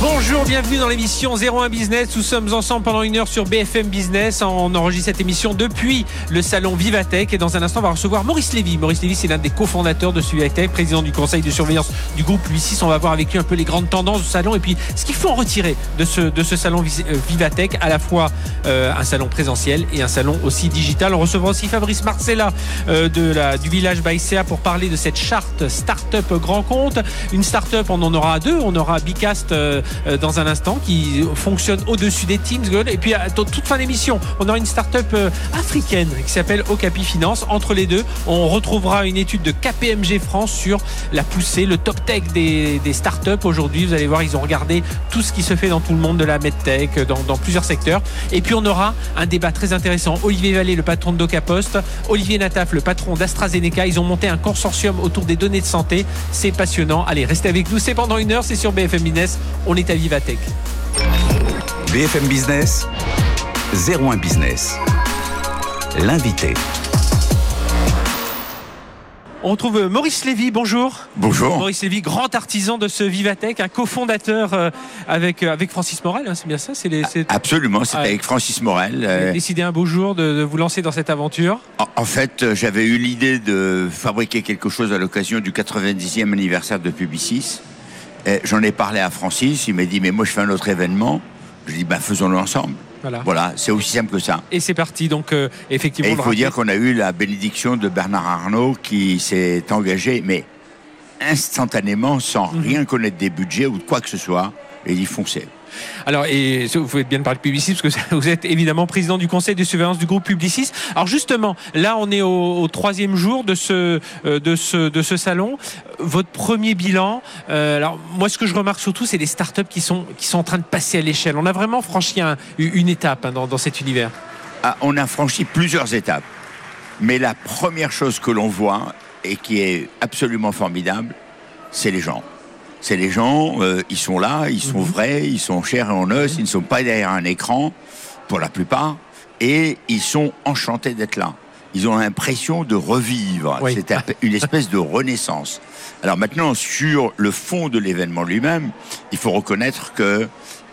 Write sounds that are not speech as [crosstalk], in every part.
Bonjour, bienvenue dans l'émission 01 Business. Nous sommes ensemble pendant une heure sur BFM Business. On enregistre cette émission depuis le salon Vivatech. Et dans un instant, on va recevoir Maurice Lévy. Maurice Lévy, c'est l'un des cofondateurs de Vivatech, président du conseil de surveillance du groupe Lucis. On va voir avec lui un peu les grandes tendances du salon et puis ce qu'il faut en retirer de ce, salon euh, Vivatech, à la fois euh, un salon présentiel et un salon aussi digital. On recevra aussi Fabrice Marcella euh, du village Baïséa pour parler de cette charte Startup Grand Compte. Une startup, on en aura deux. On aura Bicast. Dans un instant qui fonctionne au-dessus des Teams. Et puis à toute fin d'émission, on aura une start-up euh, africaine qui s'appelle Okapi Finance. Entre les deux, on retrouvera une étude de KPMG France sur la poussée, le top tech des, des start-up aujourd'hui. Vous allez voir, ils ont regardé tout ce qui se fait dans tout le monde de la medtech, dans, dans plusieurs secteurs. Et puis on aura un débat très intéressant. Olivier Vallée, le patron de DocaPost, Olivier Nataf, le patron d'AstraZeneca. Ils ont monté un consortium autour des données de santé. C'est passionnant. Allez, restez avec nous. C'est pendant une heure. C'est sur BFM Business. On est à Vivatech. BFM Business, 01 Business. L'invité. On retrouve Maurice Lévy, bonjour. Bonjour. Maurice Lévy, grand artisan de ce Vivatech, un cofondateur euh, avec, euh, avec Francis Morel, hein, c'est bien ça c'est Absolument, c'est Ouais. avec Francis Morel. Vous avez Euh, décidé un beau jour de, de vous lancer dans cette aventure. en- en fait, j'avais eu l'idée de fabriquer quelque chose à l'occasion du 90e anniversaire de Publicis. Et J'en ai parlé à Francis, il m'a dit, mais moi je fais un autre événement. Je dis, ben faisons-le ensemble. Voilà. Voilà, c'est aussi simple que ça. Et c'est parti, donc euh, effectivement. Et il faut dire qu'on a eu la bénédiction de Bernard Arnault qui s'est engagé, mais instantanément, sans Mhm. rien connaître des budgets ou de quoi que ce soit, et il fonçait. Alors, vous pouvez bien parler de Publicis, parce que vous êtes évidemment président du conseil de surveillance du groupe Publicis. Alors justement, là, on est au, troisième jour de ce, euh, de ce, de salon. Votre premier bilan, euh, alors moi, ce que je remarque surtout, c'est les startups qui sont, qui sont en train de passer à l'échelle. On a vraiment franchi un- une étape hein, dans, dans cet univers. Ah, on a franchi plusieurs étapes. Mais la première chose que l'on voit et qui est absolument formidable, c'est les gens. C'est les gens, euh, ils sont là, ils sont vrais, ils sont chairs et en os, ils ne sont pas derrière un écran, pour la plupart, et ils sont enchantés d'être là. Ils ont l'impression de revivre. Oui. C'est un- [laughs] une espèce de renaissance. Alors maintenant, sur le fond de l'événement lui-même, il faut reconnaître que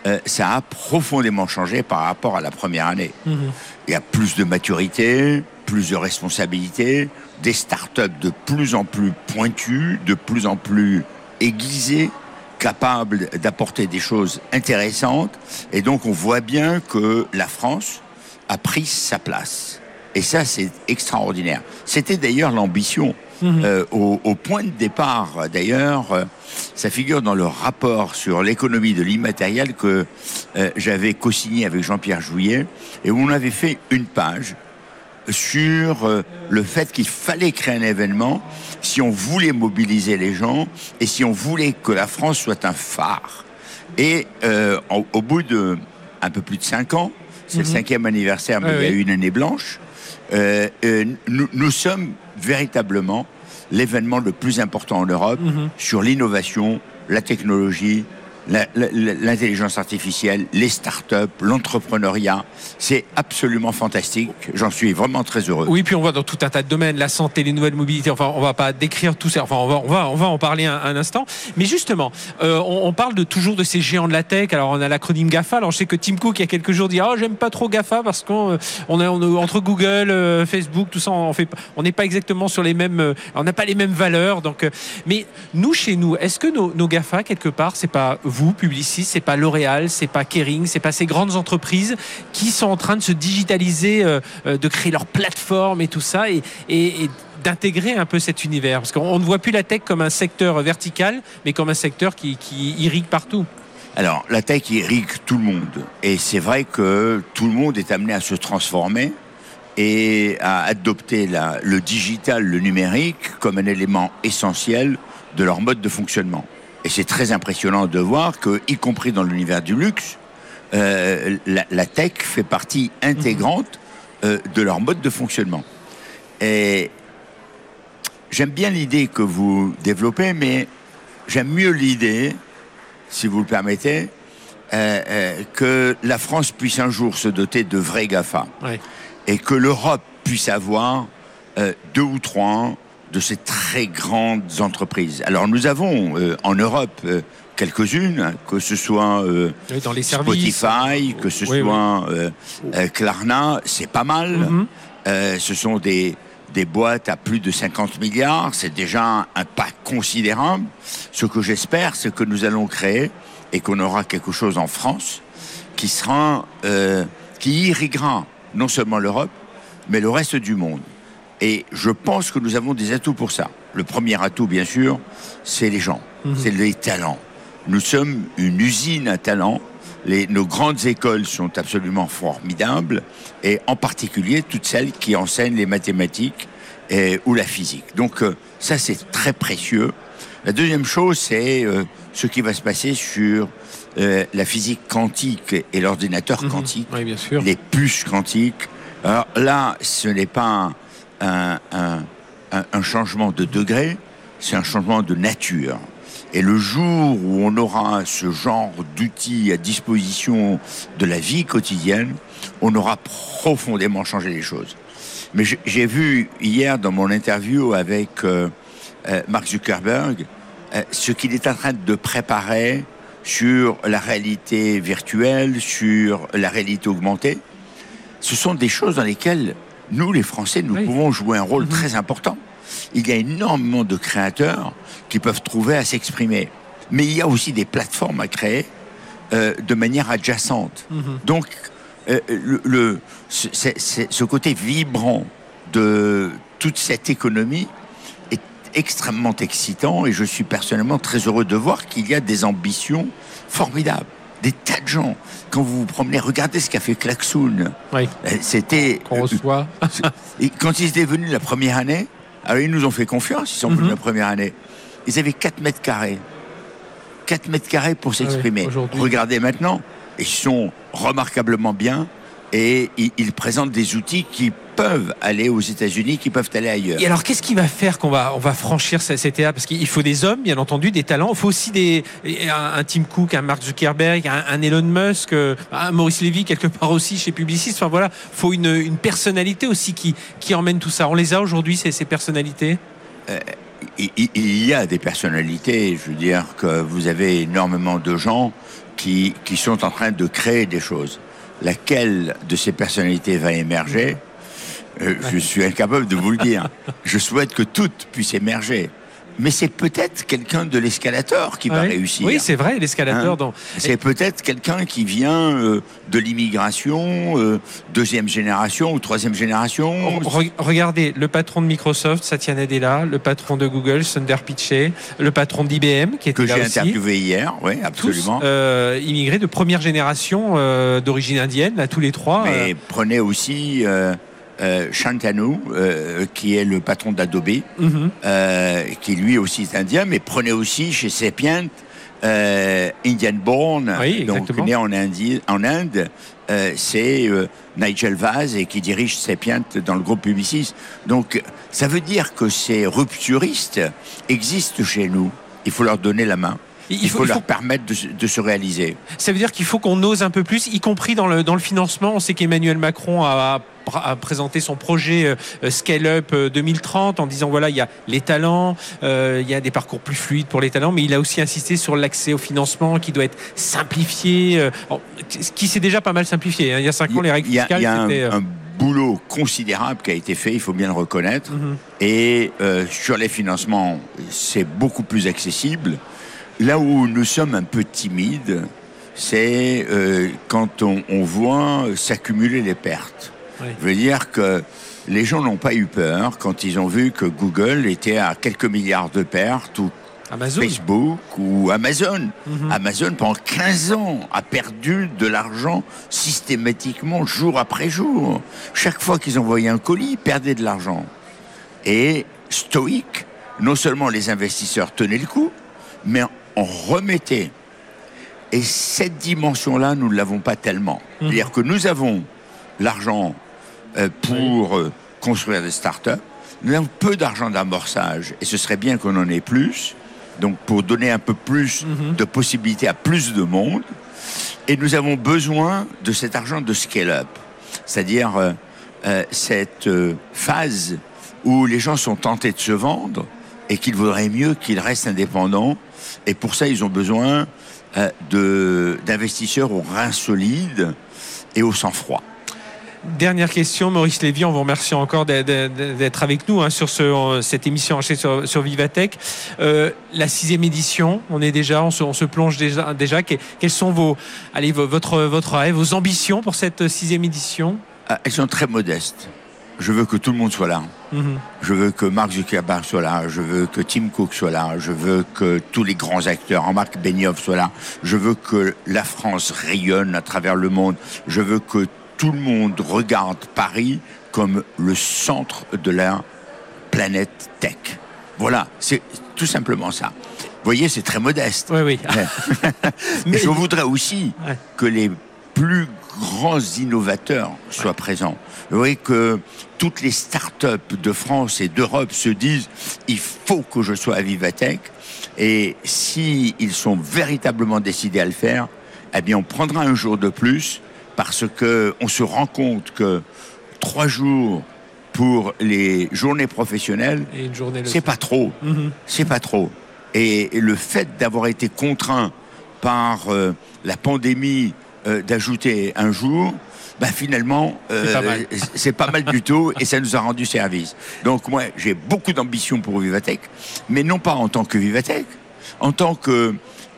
euh, ça a profondément changé par rapport à la première année. Il y a plus de maturité, plus de responsabilité, des startups de plus en plus pointues, de plus en plus aiguisées, capables d'apporter des choses intéressantes. Et donc on voit bien que la France a pris sa place. Et ça, c'est extraordinaire. C'était d'ailleurs l'ambition. Euh, au, au point de départ, d'ailleurs, euh, ça figure dans le rapport sur l'économie de l'immatériel que euh, j'avais co-signé avec Jean-Pierre Jouillet et où on avait fait une page sur euh, le fait qu'il fallait créer un événement si on voulait mobiliser les gens et si on voulait que la France soit un phare. Et euh, au, bout de un peu plus de cinq ans, c'est le cinquième anniversaire, mais Ouais, il y a oui. eu une année blanche, euh, euh, nous, nous sommes véritablement l'événement le plus important en Europe sur l'innovation, la technologie, l'intelligence artificielle, les startups, l'entrepreneuriat. C'est absolument fantastique. J'en suis vraiment très heureux. Oui, puis on voit dans tout un tas de domaines, la santé, les nouvelles mobilités. Enfin, on va pas décrire tout ça. Enfin, on va, on va, en parler un, instant. Mais justement, euh, on, parle toujours de ces géants de la tech. Alors, on a l'acronyme GAFA. Alors, je sais que Tim Cook, il y a quelques jours, dit Ah, j'aime pas trop GAFA parce qu'on euh, on entre Google, euh, Facebook, tout ça, on fait, on n'est pas exactement sur les mêmes, on n'a pas les mêmes valeurs. Donc, mais nous, chez nous, est-ce que nos, GAFA, quelque part, c'est pas Publicis, c'est pas L'Oréal, c'est pas Kering, c'est pas ces grandes entreprises qui sont en train de se digitaliser, euh, euh, de créer leur plateforme et tout ça, et, d'intégrer un peu cet univers. Parce qu'on on ne voit plus la tech comme un secteur vertical, mais comme un secteur qui, irrigue partout. Alors, la tech irrigue tout le monde. Et c'est vrai que tout le monde est amené à se transformer et à adopter le digital, le numérique, comme un élément essentiel de leur mode de fonctionnement. Et c'est très impressionnant de voir que, y compris dans l'univers du luxe, euh, la, la tech fait partie intégrante euh, de leur mode de fonctionnement. Et j'aime bien l'idée que vous développez, mais j'aime mieux l'idée, si vous le permettez, euh, que la France puisse un jour se doter de vrais GAFA Ouais. et que l'Europe puisse avoir deux ou trois de ces très grandes entreprises. Alors nous avons euh, en Europe euh, quelques-unes, que ce soit euh, Oui, dans les services. Spotify, que ce Oui, soit Klarna, c'est pas mal. Mhm. Ce sont des, des boîtes à plus de 50 milliards, c'est déjà un pas considérable. Ce que j'espère, c'est que nous allons créer et qu'on aura quelque chose en France qui sera, qui irriguera non seulement l'Europe, mais le reste du monde. Et je pense que nous avons des atouts pour ça. Le premier atout, bien sûr, c'est les gens, c'est les talents. Nous sommes une usine à talents. Les, nos grandes écoles sont absolument formidables, et en particulier toutes celles qui enseignent les mathématiques et- ou la physique. Donc euh, ça, c'est très précieux. La deuxième chose, c'est euh, ce qui va se passer sur euh, la physique quantique et l'ordinateur Mhm. quantique Oui, bien sûr. les puces quantiques. Alors là, ce n'est pas un, un- un- changement de degré, c'est un changement de nature. Et le jour où on aura ce genre d'outils à disposition de la vie quotidienne, on aura profondément changé les choses. Mais j'ai- j'ai vu hier dans mon interview avec euh, euh, Mark Zuckerberg euh, ce qu'il est en train de préparer sur la réalité virtuelle, sur la réalité augmentée. Ce sont des choses dans lesquelles nous, les Français, nous Oui. pouvons jouer un rôle Mhm. très important. Il y a énormément de créateurs qui peuvent trouver à s'exprimer. Mais il y a aussi des plateformes à créer euh, de manière adjacente. Mhm. Donc, euh, le, le- ce côté vibrant de toute cette économie est extrêmement excitant et je suis personnellement très heureux de voir qu'il y a des ambitions formidables. Des tas de gens. Quand vous vous promenez, regardez ce qu'a fait Klaxoon. Oui, Euh, C'était. qu'on reçoit. [laughs] Et quand ils étaient venus la première année, alors ils nous ont fait confiance, ils sont venus Mhm. la première année. Ils avaient 4 mètres carrés. 4 mètres carrés pour s'exprimer. Ah aujourd'hui. Regardez maintenant, ils sont remarquablement bien et ils, ils présentent des outils qui peuvent aller aux États-Unis, qui peuvent aller ailleurs. Et alors, qu'est-ce qui va faire qu'on va, on va franchir ce- cette étape? Parce qu'il faut des hommes, bien entendu, des talents. Il faut aussi des, un, un Tim Cook, un Mark Zuckerberg, un, un Elon Musk, euh, un Maurice Lévy, quelque part aussi chez Publicis. Enfin voilà, faut une, une personnalité aussi qui, qui emmène tout ça. On les a aujourd'hui, ces, ces personnalités? Il, il- il y a des personnalités, je veux dire que vous avez énormément de gens qui, qui sont en train de créer des choses. Laquelle de ces personnalités va émerger? Euh, Je suis incapable de vous le dire. Je souhaite que toutes puissent émerger. Mais c'est peut-être quelqu'un de l'escalator qui va réussir. Oui, c'est vrai, l'escalateur. Hein dans... C'est peut-être quelqu'un qui vient euh, de l'immigration, euh, deuxième génération ou troisième génération. Re- Regardez, le patron de Microsoft, Satya Nadella, le patron de Google, Sundar Pichai, le patron d'IBM, qui était que j'ai interviewé hier, oui, Tous absolument. euh, immigrés de première génération d'origine indienne, là, tous les trois. Mais prenez aussi euh, Shantanu, euh, qui est le patron d'Adobe, mhm. euh, qui lui aussi est indien, mais prenez aussi chez Sapient, Indian born, Oui, donc né en, Indi- en Inde, c'est Nigel Vaz et qui dirige Sapient dans le groupe Publicis. Donc ça veut dire que ces rupturistes existent chez nous. Il faut leur donner la main. Il Il, faut- faut, il leur faut- permettre de, se- de se réaliser. Ça veut dire qu'il faut qu'on ose un peu plus, y compris dans le, dans le financement. On sait qu'Emmanuel Macron a, a présenté son projet euh, Scale Up euh, 2030 en disant voilà, il y a les talents, euh, il y a des parcours plus fluides pour les talents, mais il a aussi insisté sur l'accès au financement qui doit être simplifié, euh, ce qui s'est déjà pas mal simplifié. hein. Il y a cinq ans, les règles Il y a, fiscales, il y a un, euh, boulot considérable qui a été fait, il faut bien le reconnaître. mhm. Et euh, sur les financements, c'est beaucoup plus accessible. Là où nous sommes un peu timides, c'est euh, quand on, on voit s'accumuler les pertes. Oui. Je veux dire que les gens n'ont pas eu peur quand ils ont vu que Google était à quelques milliards de pertes ou Amazon. Facebook ou Amazon. Mhm. Amazon, pendant 15 ans, a perdu de l'argent systématiquement, jour après jour. Chaque fois qu'ils envoyaient un colis, ils perdaient de l'argent. Et stoïque, non seulement les investisseurs tenaient le coup, mais en remettaient. Et cette dimension-là, nous ne l'avons pas tellement. Mhm. C'est-à-dire que nous avons l'argent euh, pour euh, construire des startups. Nous avons peu d'argent d'amorçage et ce serait bien qu'on en ait plus. Donc pour donner un peu plus Mhm. de possibilités à plus de monde. Et nous avons besoin de cet argent de scale-up, c'est-à-dire euh, cette phase où les gens sont tentés de se vendre et qu'il vaudrait mieux qu'ils restent indépendants. Et pour ça, ils ont besoin euh, d'investisseurs aux reins solides et au sang-froid. Dernière question, Maurice Lévy, on vous remercie encore d'être- avec nous hein, sur ce- cette émission sur, sur Vivatech. Euh, la sixième édition, on est déjà, on se, on se plonge déjà. déjà. Que- Quels sont vos, allez, vo- votre, votre rêve, vos ambitions pour cette sixième édition? Ah, Elles sont très modestes. Je veux que tout le monde soit là. Mhm. Je veux que Mark Zuckerberg soit là, je veux que Tim Cook soit là, je veux que tous les grands acteurs, Marc Benioff soit là, je veux que la France rayonne à travers le monde, je veux que tout le monde regarde Paris comme le centre de la planète tech. Voilà, c'est tout simplement ça. Vous voyez, c'est très modeste. Oui, oui. Mais [laughs] [laughs] je voudrais aussi Ouais. que les plus grands innovateurs soient présents. Vous voyez que toutes les start-up de France et d'Europe se disent il faut que je sois à Vivatech. Et si ils sont véritablement décidés à le faire, eh bien, on prendra un jour de plus parce que on se rend compte que trois jours pour les journées professionnelles, journée c'est pas trop. Mhm. C'est pas trop. Et, et le fait d'avoir été contraint par euh, la pandémie euh, d'ajouter un jour, bah finalement, euh, C'est pas mal. c'est pas mal du tout et ça nous a rendu service. Donc moi, j'ai beaucoup d'ambition pour Vivatech, mais non pas en tant que Vivatech, en tant que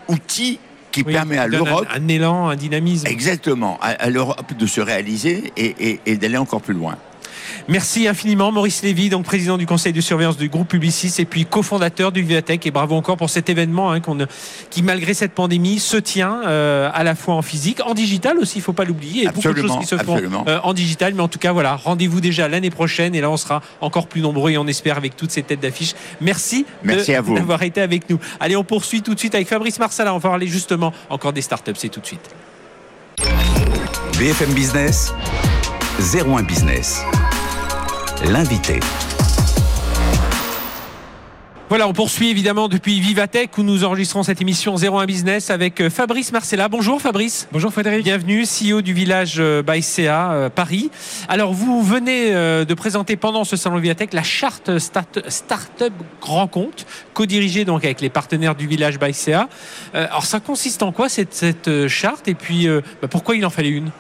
outil qui Oui, permet à l'Europe, un, un élan, un dynamisme. exactement, à, à l'Europe de se réaliser et, et- et d'aller encore plus loin. Merci infiniment, Maurice Lévy, donc président du conseil de surveillance du groupe Publicis et puis cofondateur du Vivatech. Et bravo encore pour cet événement hein, qui, malgré cette pandémie, se tient euh, à la fois en physique, en digital aussi, il faut pas l'oublier. Il y a beaucoup de Absolument, choses qui se font absolument. euh, en digital. Mais en tout cas, voilà, rendez-vous déjà l'année prochaine et là, on sera encore plus nombreux et on espère avec toutes ces têtes d'affiche. Merci, Merci de- à vous. d'avoir été avec nous. Allez, on poursuit tout de suite avec Fabrice Marsala. On va parler justement encore des startups. C'est tout de suite. BFM Business, 01 Business. L'invité. Voilà, on poursuit évidemment depuis Vivatech où nous enregistrons cette émission 01 Business avec euh, Fabrice Marcella. Bonjour Fabrice. Bonjour Frédéric. Bienvenue, CEO du village euh, by CA euh, Paris. Alors vous venez de présenter pendant ce salon Vivatech la charte start- Startup Grand Compte, co-dirigée donc avec les partenaires du village. Euh, alors ça consiste en quoi cette, cette charte? Et puis bah, pourquoi il en fallait une?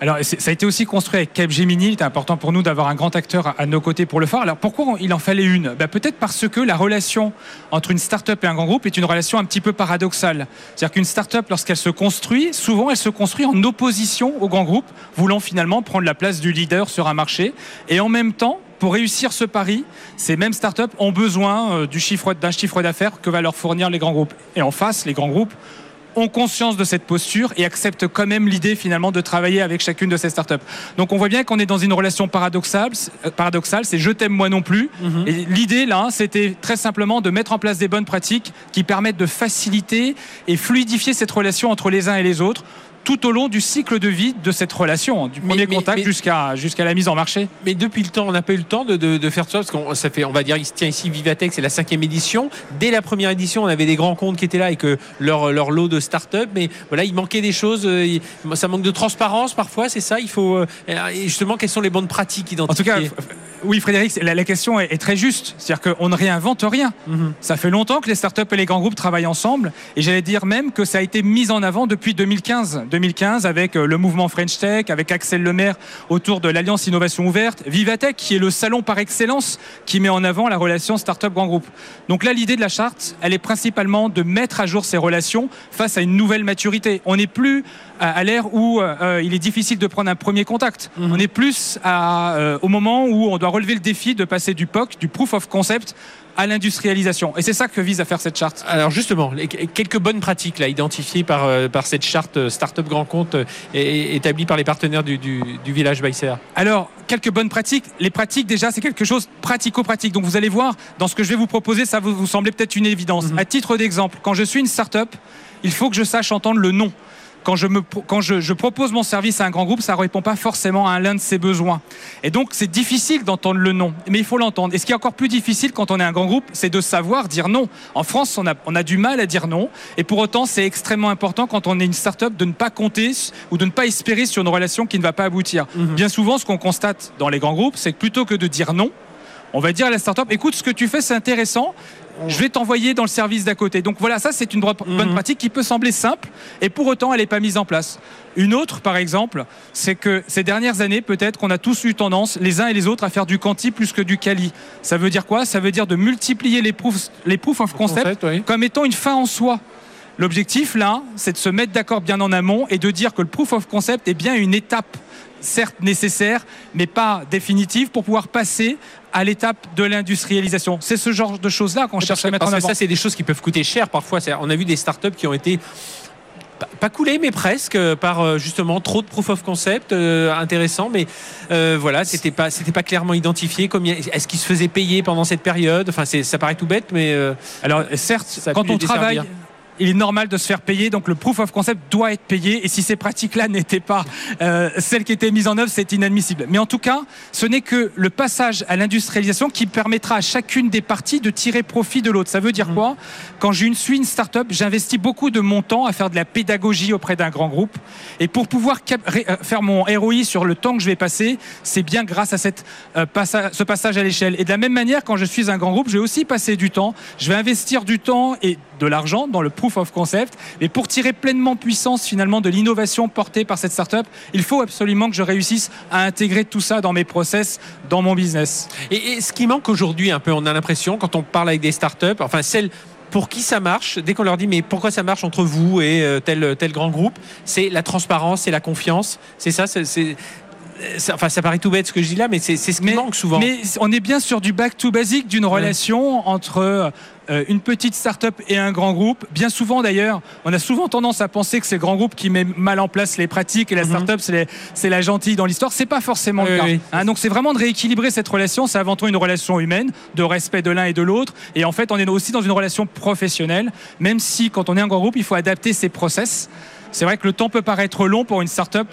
Alors, ça a été aussi construit avec Capgemini. Il était important pour nous d'avoir un grand acteur à, nos côtés pour le faire. Alors, pourquoi il en fallait une? Ben, Peut-être parce que la relation entre une start-up et un grand groupe est une relation un petit peu paradoxale. C'est-à-dire qu'une start-up, lorsqu'elle se construit, souvent elle se construit en opposition au grand groupe, voulant finalement prendre la place du leader sur un marché. Et en même temps, pour réussir ce pari, ces mêmes startups ont besoin euh, d'un chiffre d'affaires que va leur fournir les grands groupes. Et en face, les grands groupes ont conscience de cette posture et acceptent quand même l'idée finalement de travailler avec chacune de ces startups. Donc on voit bien qu'on est dans une relation paradoxale, euh, paradoxale c'est je t'aime moi non plus. Et l'idée là, c'était très simplement de mettre en place des bonnes pratiques qui permettent de faciliter et fluidifier cette relation entre les uns et les autres tout au long du cycle de vie de cette relation, hein, du premier mais- contact jusqu'à jusqu'à la mise en marché. Mais depuis le temps, on n'a pas eu le temps de, de- de faire tout ça parce qu'on ça fait, on va dire, il se tient ici Vivatech, c'est la cinquième édition. Dès la première édition, on avait des grands comptes qui étaient là et que leur, leur lot de start-up, mais voilà, il manquait des choses. euh, ça manque de transparence parfois, c'est ça. Il faut euh, et justement quelles sont les bonnes pratiques En tout identifiées? cas, oui, Frédéric, la, la question est, est très juste. C'est-à-dire qu'on ne réinvente rien. Mhm. Ça fait longtemps que les startups et les grands groupes travaillent ensemble. Et j'allais dire même que ça a été mis en avant depuis 2015. 2015 avec euh, le mouvement French Tech, avec Axel Lemaire autour de l'Alliance Innovation Ouverte. Vivatech, qui est le salon par excellence qui met en avant la relation startup-grand groupe. Donc là, l'idée de la charte, elle est principalement de mettre à jour ces relations face à une nouvelle maturité. On n'est plus à, l'ère où euh, euh, il est difficile de prendre un premier contact. Mhm. On est plus à, euh, au moment où on doit relever le défi de passer du POC, du proof of concept, à l'industrialisation. Et c'est ça que vise à faire cette charte. Alors justement, les- quelques bonnes pratiques là identifiées par, euh, par cette charte Startup Grand Compte et- établie par les partenaires du, du, du village CA. Alors, quelques bonnes pratiques. Les pratiques, déjà, c'est quelque chose pratico-pratique. Donc, vous allez voir, dans ce que je vais vous proposer, ça vous, vous semblait peut-être une évidence. Mhm. À titre d'exemple, quand je suis une start-up, il faut que je sache entendre le non. Quand je, me, quand je, je propose mon service à un grand groupe, ça ne répond pas forcément à l'un de ses besoins. Et donc, c'est difficile d'entendre le non, mais il faut l'entendre. Et ce qui est encore plus difficile quand on est un grand groupe, c'est de savoir dire non. En France, on a, on a du mal à dire non. Et pour autant, c'est extrêmement important quand on est une start-up de ne pas compter ou de ne pas espérer sur une relation qui ne va pas aboutir. Mhm. Bien souvent, ce qu'on constate dans les grands groupes, c'est que plutôt que de dire non, on va dire à la start-up, écoute, ce que tu fais, c'est intéressant. Je vais t'envoyer dans le service d'à côté. Donc voilà, ça c'est une bonne Mhm. pratique qui peut sembler simple et pour autant elle n'est pas mise en place. Une autre, par exemple, c'est que ces dernières années, peut-être qu'on a tous eu tendance, les uns et les autres, à faire du quanti plus que du quali. Ça veut dire quoi? Ça veut dire de multiplier les proofs, les proof of concept, Concept, oui. comme étant une fin en soi. L'objectif là, c'est de se mettre d'accord bien en amont et de dire que le proof of concept est bien une étape certes nécessaire, mais pas définitive pour pouvoir passer à l'étape de l'industrialisation. C'est ce genre de choses-là qu'on cherche à mettre Parce en que avant. ça, c'est des choses qui peuvent coûter cher parfois. On a vu des startups qui ont été pas- coulées, mais presque euh, par euh, justement trop de proof of concept euh, intéressant, mais euh, voilà, c'était pas c'était pas clairement identifié. Combien est-ce qu'ils se faisaient payer pendant cette période? Enfin, c'est- ça paraît tout bête, mais euh, Alors certes, quand on travaille, desservir. Il est normal de se faire payer, donc le proof of concept doit être payé. Et si ces pratiques-là [laughs] n'étaient pas euh, celles qui étaient mises en œuvre, c'est inadmissible. Mais en tout cas, ce n'est que le passage à l'industrialisation qui permettra à chacune des parties de tirer profit de l'autre. Ça veut Mmh. dire quoi? Quand je suis une start-up, j'investis beaucoup de mon temps à faire de la pédagogie auprès d'un grand groupe. Et pour pouvoir euh, faire mon ROI sur le temps que je vais passer, c'est bien grâce à cette, euh, passa- ce passage à l'échelle. Et de la même manière, quand je suis un grand groupe, je vais aussi passer du temps. Je vais investir du temps et de l'argent dans le proof of concept. Mais pour tirer pleinement puissance finalement de l'innovation portée par cette startup, il faut absolument que je réussisse à intégrer tout ça dans mes process, dans mon business. Et, ce qui manque aujourd'hui un peu, on a l'impression, quand on parle avec des startups, enfin celles pour qui ça marche, dès qu'on leur dit mais pourquoi ça marche entre vous et euh, tel, tel grand groupe, c'est la transparence, c'est la confiance. C'est ça, c'est, c'est- enfin ça paraît tout bête ce que je dis là, mais c'est, ce qui manque souvent. Mais on est bien sur du back to basic d'une relation entre euh, une petite start-up et un grand groupe. Bien souvent d'ailleurs, on a souvent tendance à penser que c'est le grand groupe qui met mal en place les pratiques et la Mhm. start-up c'est, la gentille dans l'histoire. C'est pas forcément Oui, le cas. oui. Hein, donc c'est vraiment de rééquilibrer cette relation. C'est avant tout une relation humaine, de respect de l'un et de l'autre. Et en fait, on est aussi dans une relation professionnelle, même si quand on est un grand groupe, il faut adapter ses process. C'est vrai que le temps peut paraître long pour une start-up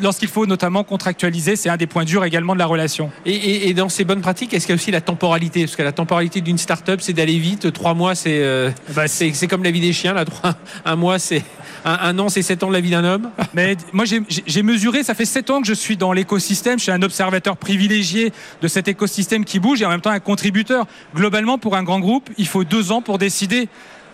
lorsqu'il faut notamment contractualiser. C'est un des points durs également de la relation. Et, et- et dans ces bonnes pratiques, est-ce qu'il y a aussi la temporalité? Parce que la temporalité d'une start-up, c'est d'aller vite. Trois mois, c'est, euh, Bah, c'est, comme la vie des chiens. Là, trois, un mois, c'est un, un an, c'est sept ans de la vie d'un homme. [laughs] Mais moi, j'ai mesuré, ça fait sept ans que je suis dans l'écosystème. Je suis un observateur privilégié de cet écosystème qui bouge et en même temps un contributeur. Globalement, pour un grand groupe, il faut deux ans pour décider.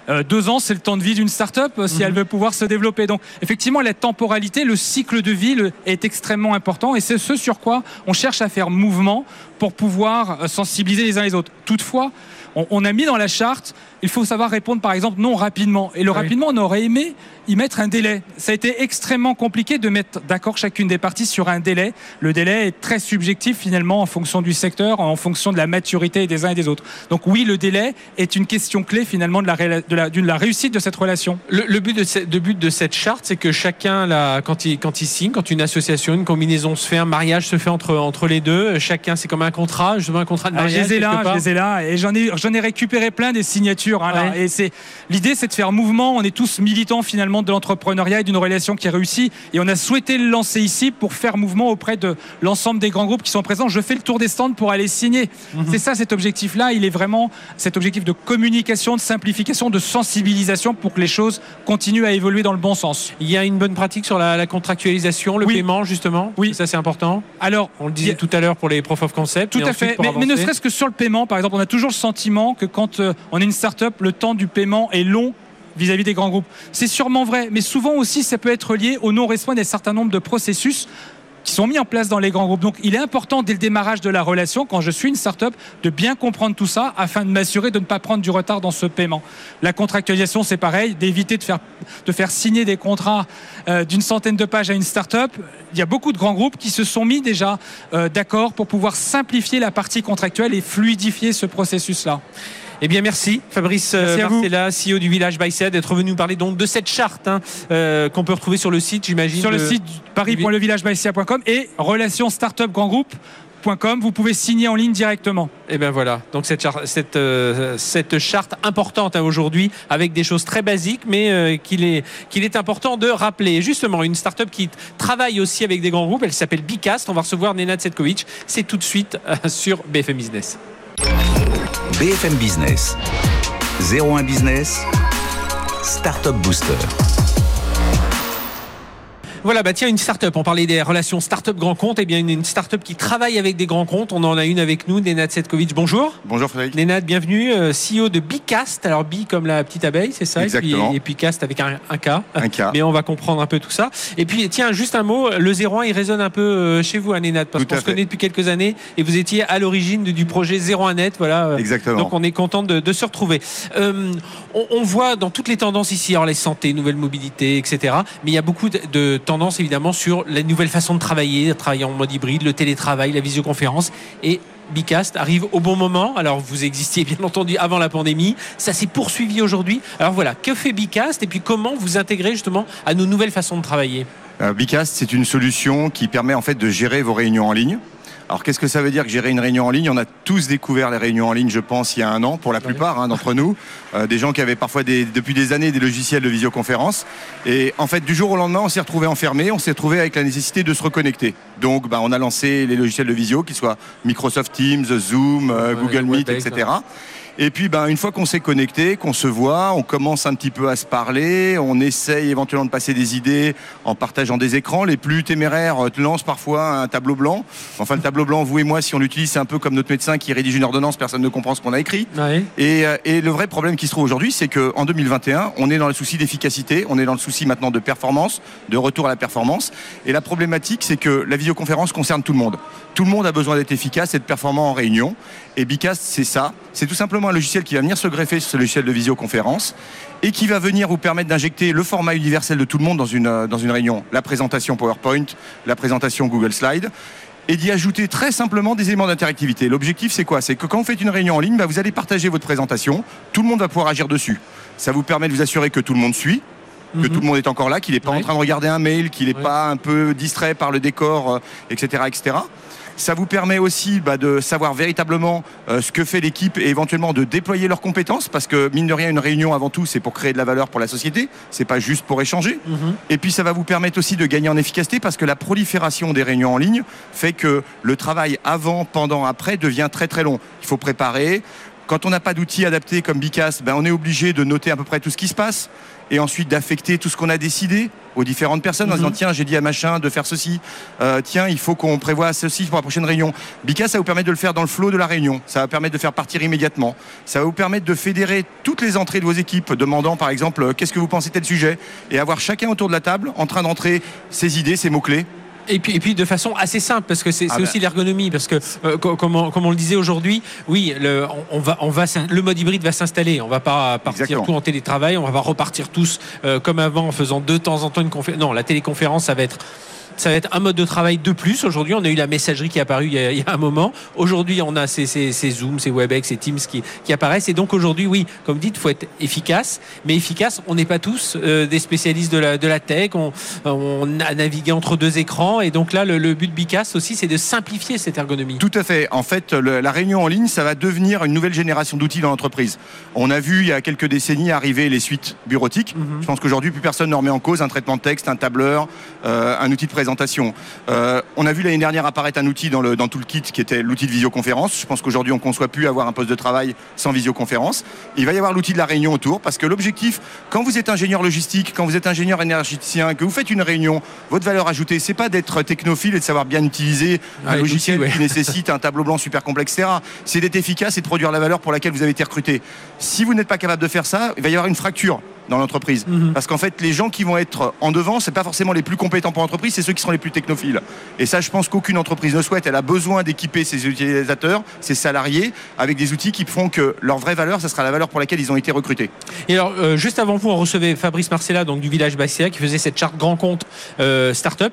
Euh, deux ans, c'est le temps de vie d'une start-up euh, si elle veut pouvoir se développer. Donc, effectivement, la temporalité, le cycle de vie le- est extrêmement important et c'est ce sur quoi on cherche à faire mouvement pour pouvoir euh, sensibiliser les uns les autres. Toutefois, on, on a mis dans la charte, il faut savoir répondre par exemple non rapidement. Et le Ah oui. rapidement, on aurait aimé y mettre un délai. Ça a été extrêmement compliqué de mettre d'accord chacune des parties sur un délai. Le délai est très subjectif finalement en fonction du secteur, en fonction de la maturité des uns et des autres. Donc oui, le délai est une question clé finalement de la, réla- de la, d'une- la réussite de cette relation. Le, le but de, ce- de but de cette charte, c'est que chacun, là, quand, il, quand il signe, quand une association, une combinaison se fait, un mariage se fait entre, entre les deux, chacun, c'est comme un contrat, justement un contrat de Ah, mariage. je les ai là, je les ai là, et j'en ai, j'en ai récupéré plein des signatures. Hein, là. Ouais. Et c'est l'idée, c'est de faire mouvement. On est tous militants finalement de l'entrepreneuriat et d'une relation qui réussit, et on a souhaité le lancer ici pour faire mouvement auprès de l'ensemble des grands groupes qui sont présents. Je fais le tour des stands pour aller signer. Mhm. C'est ça cet objectif-là. Il est vraiment cet objectif de communication, de simplification, de sensibilisation pour que les choses continuent à évoluer dans le bon sens. Il y a une bonne pratique sur la, la contractualisation, le Oui. paiement, justement? Oui. Ça, c'est important? Alors, On le disait a- tout à l'heure pour les proof of concept. Tout à fait. Mais, mais ne serait-ce que sur le paiement, par exemple, on a toujours le sentiment que quand euh, on est une le temps du paiement est long vis-à-vis des grands groupes. C'est sûrement vrai, mais souvent aussi ça peut être lié au non-respect d'un certain nombre de processus qui sont mis en place dans les grands groupes. Donc il est important dès le démarrage de la relation, quand je suis une start-up, de bien comprendre tout ça afin de m'assurer de ne pas prendre du retard dans ce paiement. La contractualisation, c'est pareil, d'éviter de faire, de faire signer des contrats euh, d'une centaine de pages à une start-up. Il y a beaucoup de grands groupes qui se sont mis déjà euh, d'accord pour pouvoir simplifier la partie contractuelle et fluidifier ce processus-là. Eh bien, merci Fabrice euh, Merci. Marcella, CEO du Village Bicep, d'être venu nous parler donc de cette charte hein, euh, qu'on peut retrouver sur le site, j'imagine. Sur le de- site paris.levillagebycia.com et relations start-up grand groupe. Vous pouvez signer en ligne directement. Et bien voilà, donc cette, cette, euh, cette charte importante à aujourd'hui avec des choses très basiques, mais euh, qu'il est, qu'il est important de rappeler. Justement, une start-up qui travaille aussi avec des grands groupes, elle s'appelle Bicast. On va recevoir Nenad Setkovic. C'est tout de suite euh, sur BFM Business. BFM Business, 01 Business, Startup Booster. Voilà, bah tiens, une start-up. On parlait des relations start-up grand compte. Eh bien, une, start-up qui travaille avec des grands comptes. On en a une avec nous, Nenad Setkovic. Bonjour. Bonjour Frédéric. Nenad, bienvenue. Euh, CEO de Bicast. Alors, Bi comme la petite abeille, c'est ça Exactement. Et puis, Cast avec un, un, K. Un K. Mais on va comprendre un peu tout ça. Et puis, tiens, juste un mot. Le 01, il résonne un peu euh, chez vous, à Nenad, parce qu'on se connaît depuis quelques années et vous étiez à l'origine du projet 01net. Voilà. Exactement. Donc, on est content de, de se retrouver. Euh, on, on, voit dans toutes les tendances ici, alors les santé, nouvelle mobilité, etc. Mais il y a beaucoup de, de évidemment, sur la nouvelle façon de travailler, travailler en mode hybride, le télétravail, la visioconférence. Et Bicast arrive au bon moment. Alors, vous existiez bien entendu avant la pandémie. Ça s'est poursuivi aujourd'hui. Alors voilà, que fait Bicast et puis comment vous intégrez justement à nos nouvelles façons de travailler? Euh, Bicast, c'est une solution qui permet en fait de gérer vos réunions en ligne. Alors qu'est-ce que ça veut dire que gérer une réunion en ligne? On a tous découvert les réunions en ligne, je pense, il y a un an, pour la plupart hein, d'entre nous. Euh, des gens qui avaient parfois des, depuis des années des logiciels de visioconférence. Et en fait, du jour au lendemain, on s'est retrouvé enfermé, on s'est retrouvé avec la nécessité de se reconnecter. Donc, bah, on a lancé les logiciels de visio, qu'ils soient Microsoft Teams, Zoom, euh, Google Meet, etc. Et puis, ben, une fois qu'on s'est connecté, qu'on se voit, on commence un petit peu à se parler, on essaye éventuellement de passer des idées en partageant des écrans. Les plus téméraires lancent parfois un tableau blanc. Enfin, le tableau blanc, vous et moi, si on l'utilise, c'est un peu comme notre médecin qui rédige une ordonnance, personne ne comprend ce qu'on a écrit. Ouais. Et, et, le vrai problème qui se trouve aujourd'hui, c'est qu'en 2021, on est dans le souci d'efficacité, on est dans le souci maintenant de performance, de retour à la performance. Et la problématique, c'est que la visioconférence concerne tout le monde. Tout le monde a besoin d'être efficace et de performant en réunion. Et Bicast, c'est ça. C'est tout simplement un logiciel qui va venir se greffer sur ce logiciel de visioconférence et qui va venir vous permettre d'injecter le format universel de tout le monde dans une, dans une réunion. La présentation PowerPoint, la présentation Google Slide et d'y ajouter très simplement des éléments d'interactivité. L'objectif, c'est quoi? C'est que quand vous faites une réunion en ligne, bah, vous allez partager votre présentation, tout le monde va pouvoir agir dessus. Ça vous permet de vous assurer que tout le monde suit, que mm -hmm. tout le monde est encore là, qu'il n'est pas Ouais. en train de regarder un mail, qu'il n'est Ouais. pas un peu distrait par le décor, euh, etc., etc. Ça vous permet aussi bah, de savoir véritablement euh, ce que fait l'équipe et éventuellement de déployer leurs compétences parce que mine de rien une réunion avant tout c'est pour créer de la valeur pour la société, c'est pas juste pour échanger. Mhm. Et puis ça va vous permettre aussi de gagner en efficacité parce que la prolifération des réunions en ligne fait que le travail avant, pendant, après devient très très long. Il faut préparer. Quand on n'a pas d'outils adaptés comme Bicast, ben on est obligé de noter à peu près tout ce qui se passe et ensuite d'affecter tout ce qu'on a décidé aux différentes personnes en Mhm. disant tiens j'ai dit à machin de faire ceci. Euh, tiens il faut qu'on prévoie ceci pour la prochaine réunion. Bicast ça vous permet de le faire dans le flot de la réunion. Ça va permettre de faire partir immédiatement. Ça va vous permettre de fédérer toutes les entrées de vos équipes demandant par exemple euh, qu'est-ce que vous pensez de tel sujet et avoir chacun autour de la table en train d'entrer ses idées ses mots clés Et puis, et puis de façon assez simple, parce que c'est Ah c'est ben. aussi l'ergonomie, parce que euh, co- comme, on, comme on le disait aujourd'hui, oui, le, on, va, on va, le mode hybride va s'installer. On va pas partir Exactement. tout en télétravail, on va repartir tous euh, comme avant en faisant de temps en temps une conférence. Non, la téléconférence, ça va être ça va être un mode de travail de plus. Aujourd'hui, on a eu la messagerie qui est apparue il y a, il y a un moment. Aujourd'hui, on a ces, ces, ces Zoom, ces Webex, ces Teams qui, qui apparaissent. Et donc aujourd'hui, oui, comme dit, il faut être efficace. Mais efficace, on n'est pas tous euh, des spécialistes de la, de la tech. On, on a navigué entre deux écrans. Et donc là, le, le but de Bicast aussi, c'est de simplifier cette ergonomie. Tout à fait. En fait, le- la réunion en ligne, ça va devenir une nouvelle génération d'outils dans l'entreprise. On a vu il y a quelques décennies arriver les suites bureautiques. Mhm. Je pense qu'aujourd'hui, plus personne ne remet en cause un traitement de texte, un tableur, euh, un outil de présentation. Euh, on a vu l'année dernière apparaître un outil dans, le, dans tout le kit qui était l'outil de visioconférence. Je pense qu'aujourd'hui, on ne conçoit plus avoir un poste de travail sans visioconférence. Il va y avoir l'outil de la réunion autour parce que l'objectif, quand vous êtes ingénieur logistique, quand vous êtes ingénieur énergéticien, que vous faites une réunion, votre valeur ajoutée, c'est pas d'être technophile et de savoir bien utiliser un Ouais, logiciel ouais. qui [laughs] nécessite un tableau blanc super complexe, etc. C'est d'être efficace et de produire la valeur pour laquelle vous avez été recruté. Si vous n'êtes pas capable de faire ça, il va y avoir une fracture dans l'entreprise. Mhm. Parce qu'en fait, les gens qui vont être en devant, c'est pas forcément les plus compétents pour l'entreprise, c'est ceux qui seront les plus technophiles. Et ça, je pense qu'aucune entreprise ne souhaite. Elle a besoin d'équiper ses utilisateurs, ses salariés, avec des outils qui font que leur vraie valeur, ça sera la valeur pour laquelle ils ont été recrutés. Et alors, euh, juste avant vous, on recevait Fabrice Marcella, donc du village Bassia, qui faisait cette charte grand compte euh, startup.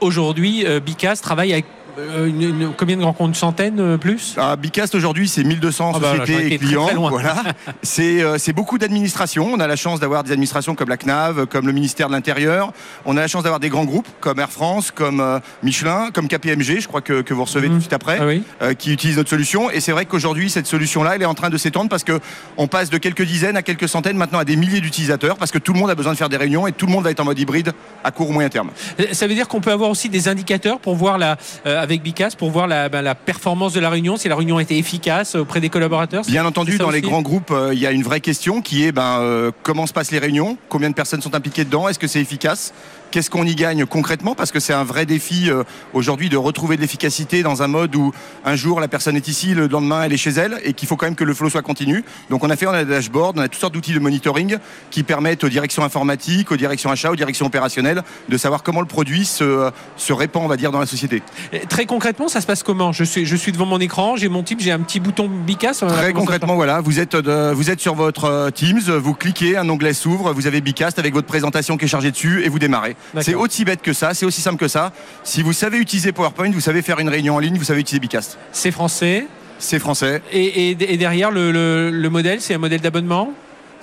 Aujourd'hui, euh, Bicas travaille avec euh, une- une- combien de rencontres? Une centaine euh, plus? À Bicast aujourd'hui, c'est 1200 Ah bah, sociétés été et clients. très. Voilà. [laughs] C'est euh, c'est beaucoup d'administrations. On a la chance d'avoir des administrations comme la CNAV, comme le ministère de l'Intérieur. On a la chance d'avoir des grands groupes comme Air France, comme Michelin, comme KPMG, je crois que, que vous recevez Mhm. tout de suite après, Ah oui qui utilisent notre solution. Et c'est vrai qu'aujourd'hui, cette solution-là, elle est en train de s'étendre parce que on passe de quelques dizaines à quelques centaines maintenant à des milliers d'utilisateurs parce que tout le monde a besoin de faire des réunions et tout le monde va être en mode hybride à court ou moyen terme. Ça veut dire qu'on peut avoir aussi des indicateurs pour voir la, avec Bicas, pour voir la, ben, la performance de la réunion, si la réunion a été efficace auprès des collaborateurs. Bien entendu, dans les grands groupes, euh, il y a une vraie question qui est ben, euh, comment se passent les réunions? Combien de personnes sont impliquées dedans? Est-ce que c'est efficace? Qu'est-ce qu'on y gagne concrètement Parce que c'est un vrai défi euh, aujourd'hui de retrouver de l'efficacité dans un mode où un jour la personne est ici, le lendemain elle est chez elle et qu'il faut quand même que le flow soit continu. Donc on a fait, on a des dashboards, on a toutes sortes d'outils de monitoring qui permettent aux directions informatiques, aux directions achats, aux directions opérationnelles de savoir comment le produit se, se répand, on va dire, dans la société. Très concrètement, ça se passe comment je suis, je suis devant mon écran, j'ai mon type, j'ai un petit bouton Bicas. euh, Très concrètement, voilà, vous êtes, de- vous êtes sur votre euh, Teams, vous cliquez, un onglet s'ouvre, vous avez Bicast avec votre présentation qui est chargée dessus et vous démarrez. C'est aussi bête que ça, c'est aussi simple que ça. Si vous savez utiliser PowerPoint, vous savez faire une réunion en ligne, vous savez utiliser Bicast. C'est français. C'est français. Et, et- et derrière, le, le- le modèle, c'est un modèle d'abonnement?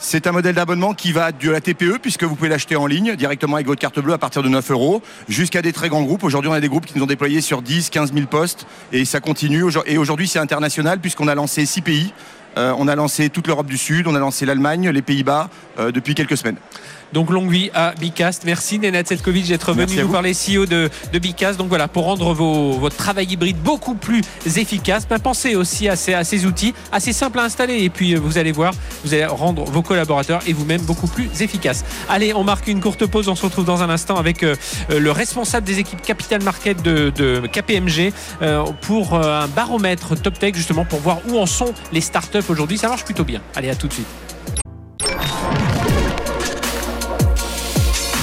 C'est un modèle d'abonnement qui va de la TPE, puisque vous pouvez l'acheter en ligne directement avec votre carte bleue à partir de 9 euros, jusqu'à des très grands groupes. Aujourd'hui, on a des groupes qui nous ont déployés sur 10, 15 000 postes, et ça continue. Et aujourd'hui, c'est international, puisqu'on a lancé 6 pays. Euh, on a lancé toute l'Europe du Sud, on a lancé l'Allemagne, les Pays-Bas euh, depuis quelques semaines. Donc longue vie à Bicast. Merci Nenad Selkovic d'être venu nous parler CEO de, de Bicast. Donc voilà, pour rendre vos, votre travail hybride beaucoup plus efficace, ben, pensez aussi à ces, à ces outils assez simples à installer. Et puis euh, vous allez voir, vous allez rendre vos collaborateurs et vous-même beaucoup plus efficaces. Allez, on marque une courte pause. On se retrouve dans un instant avec euh, euh, le responsable des équipes Capital Market de, de KPMG euh, pour euh, un baromètre Top Tech justement pour voir où en sont les startups aujourd'hui. Ça marche plutôt bien. Allez, à tout de suite.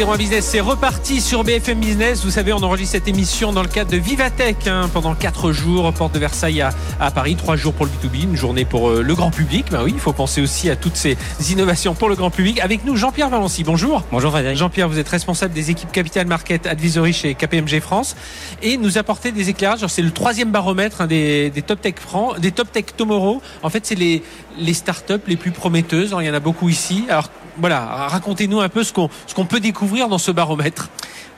01 Business, c'est reparti sur BFM Business. Vous savez, on enregistre cette émission dans le cadre de Vivatech hein, pendant 4 jours, porte de Versailles à, à Paris, 3 jours pour le B2B, une journée pour euh, le grand public. Ben oui, il faut penser aussi à toutes ces innovations pour le grand public. Avec nous, Jean-Pierre Valency. Bonjour. Bonjour Frédéric. Jean-Pierre, vous êtes responsable des équipes Capital Market Advisory chez KPMG France et nous apportez des éclairages. C'est le troisième baromètre hein, des, des Top Tech France, des Top Tech Tomorrow. En fait, c'est les, les startups les plus prometteuses. Alors, il y en a beaucoup ici. Alors voilà, racontez-nous un peu ce qu'on ce qu'on peut découvrir dans ce baromètre.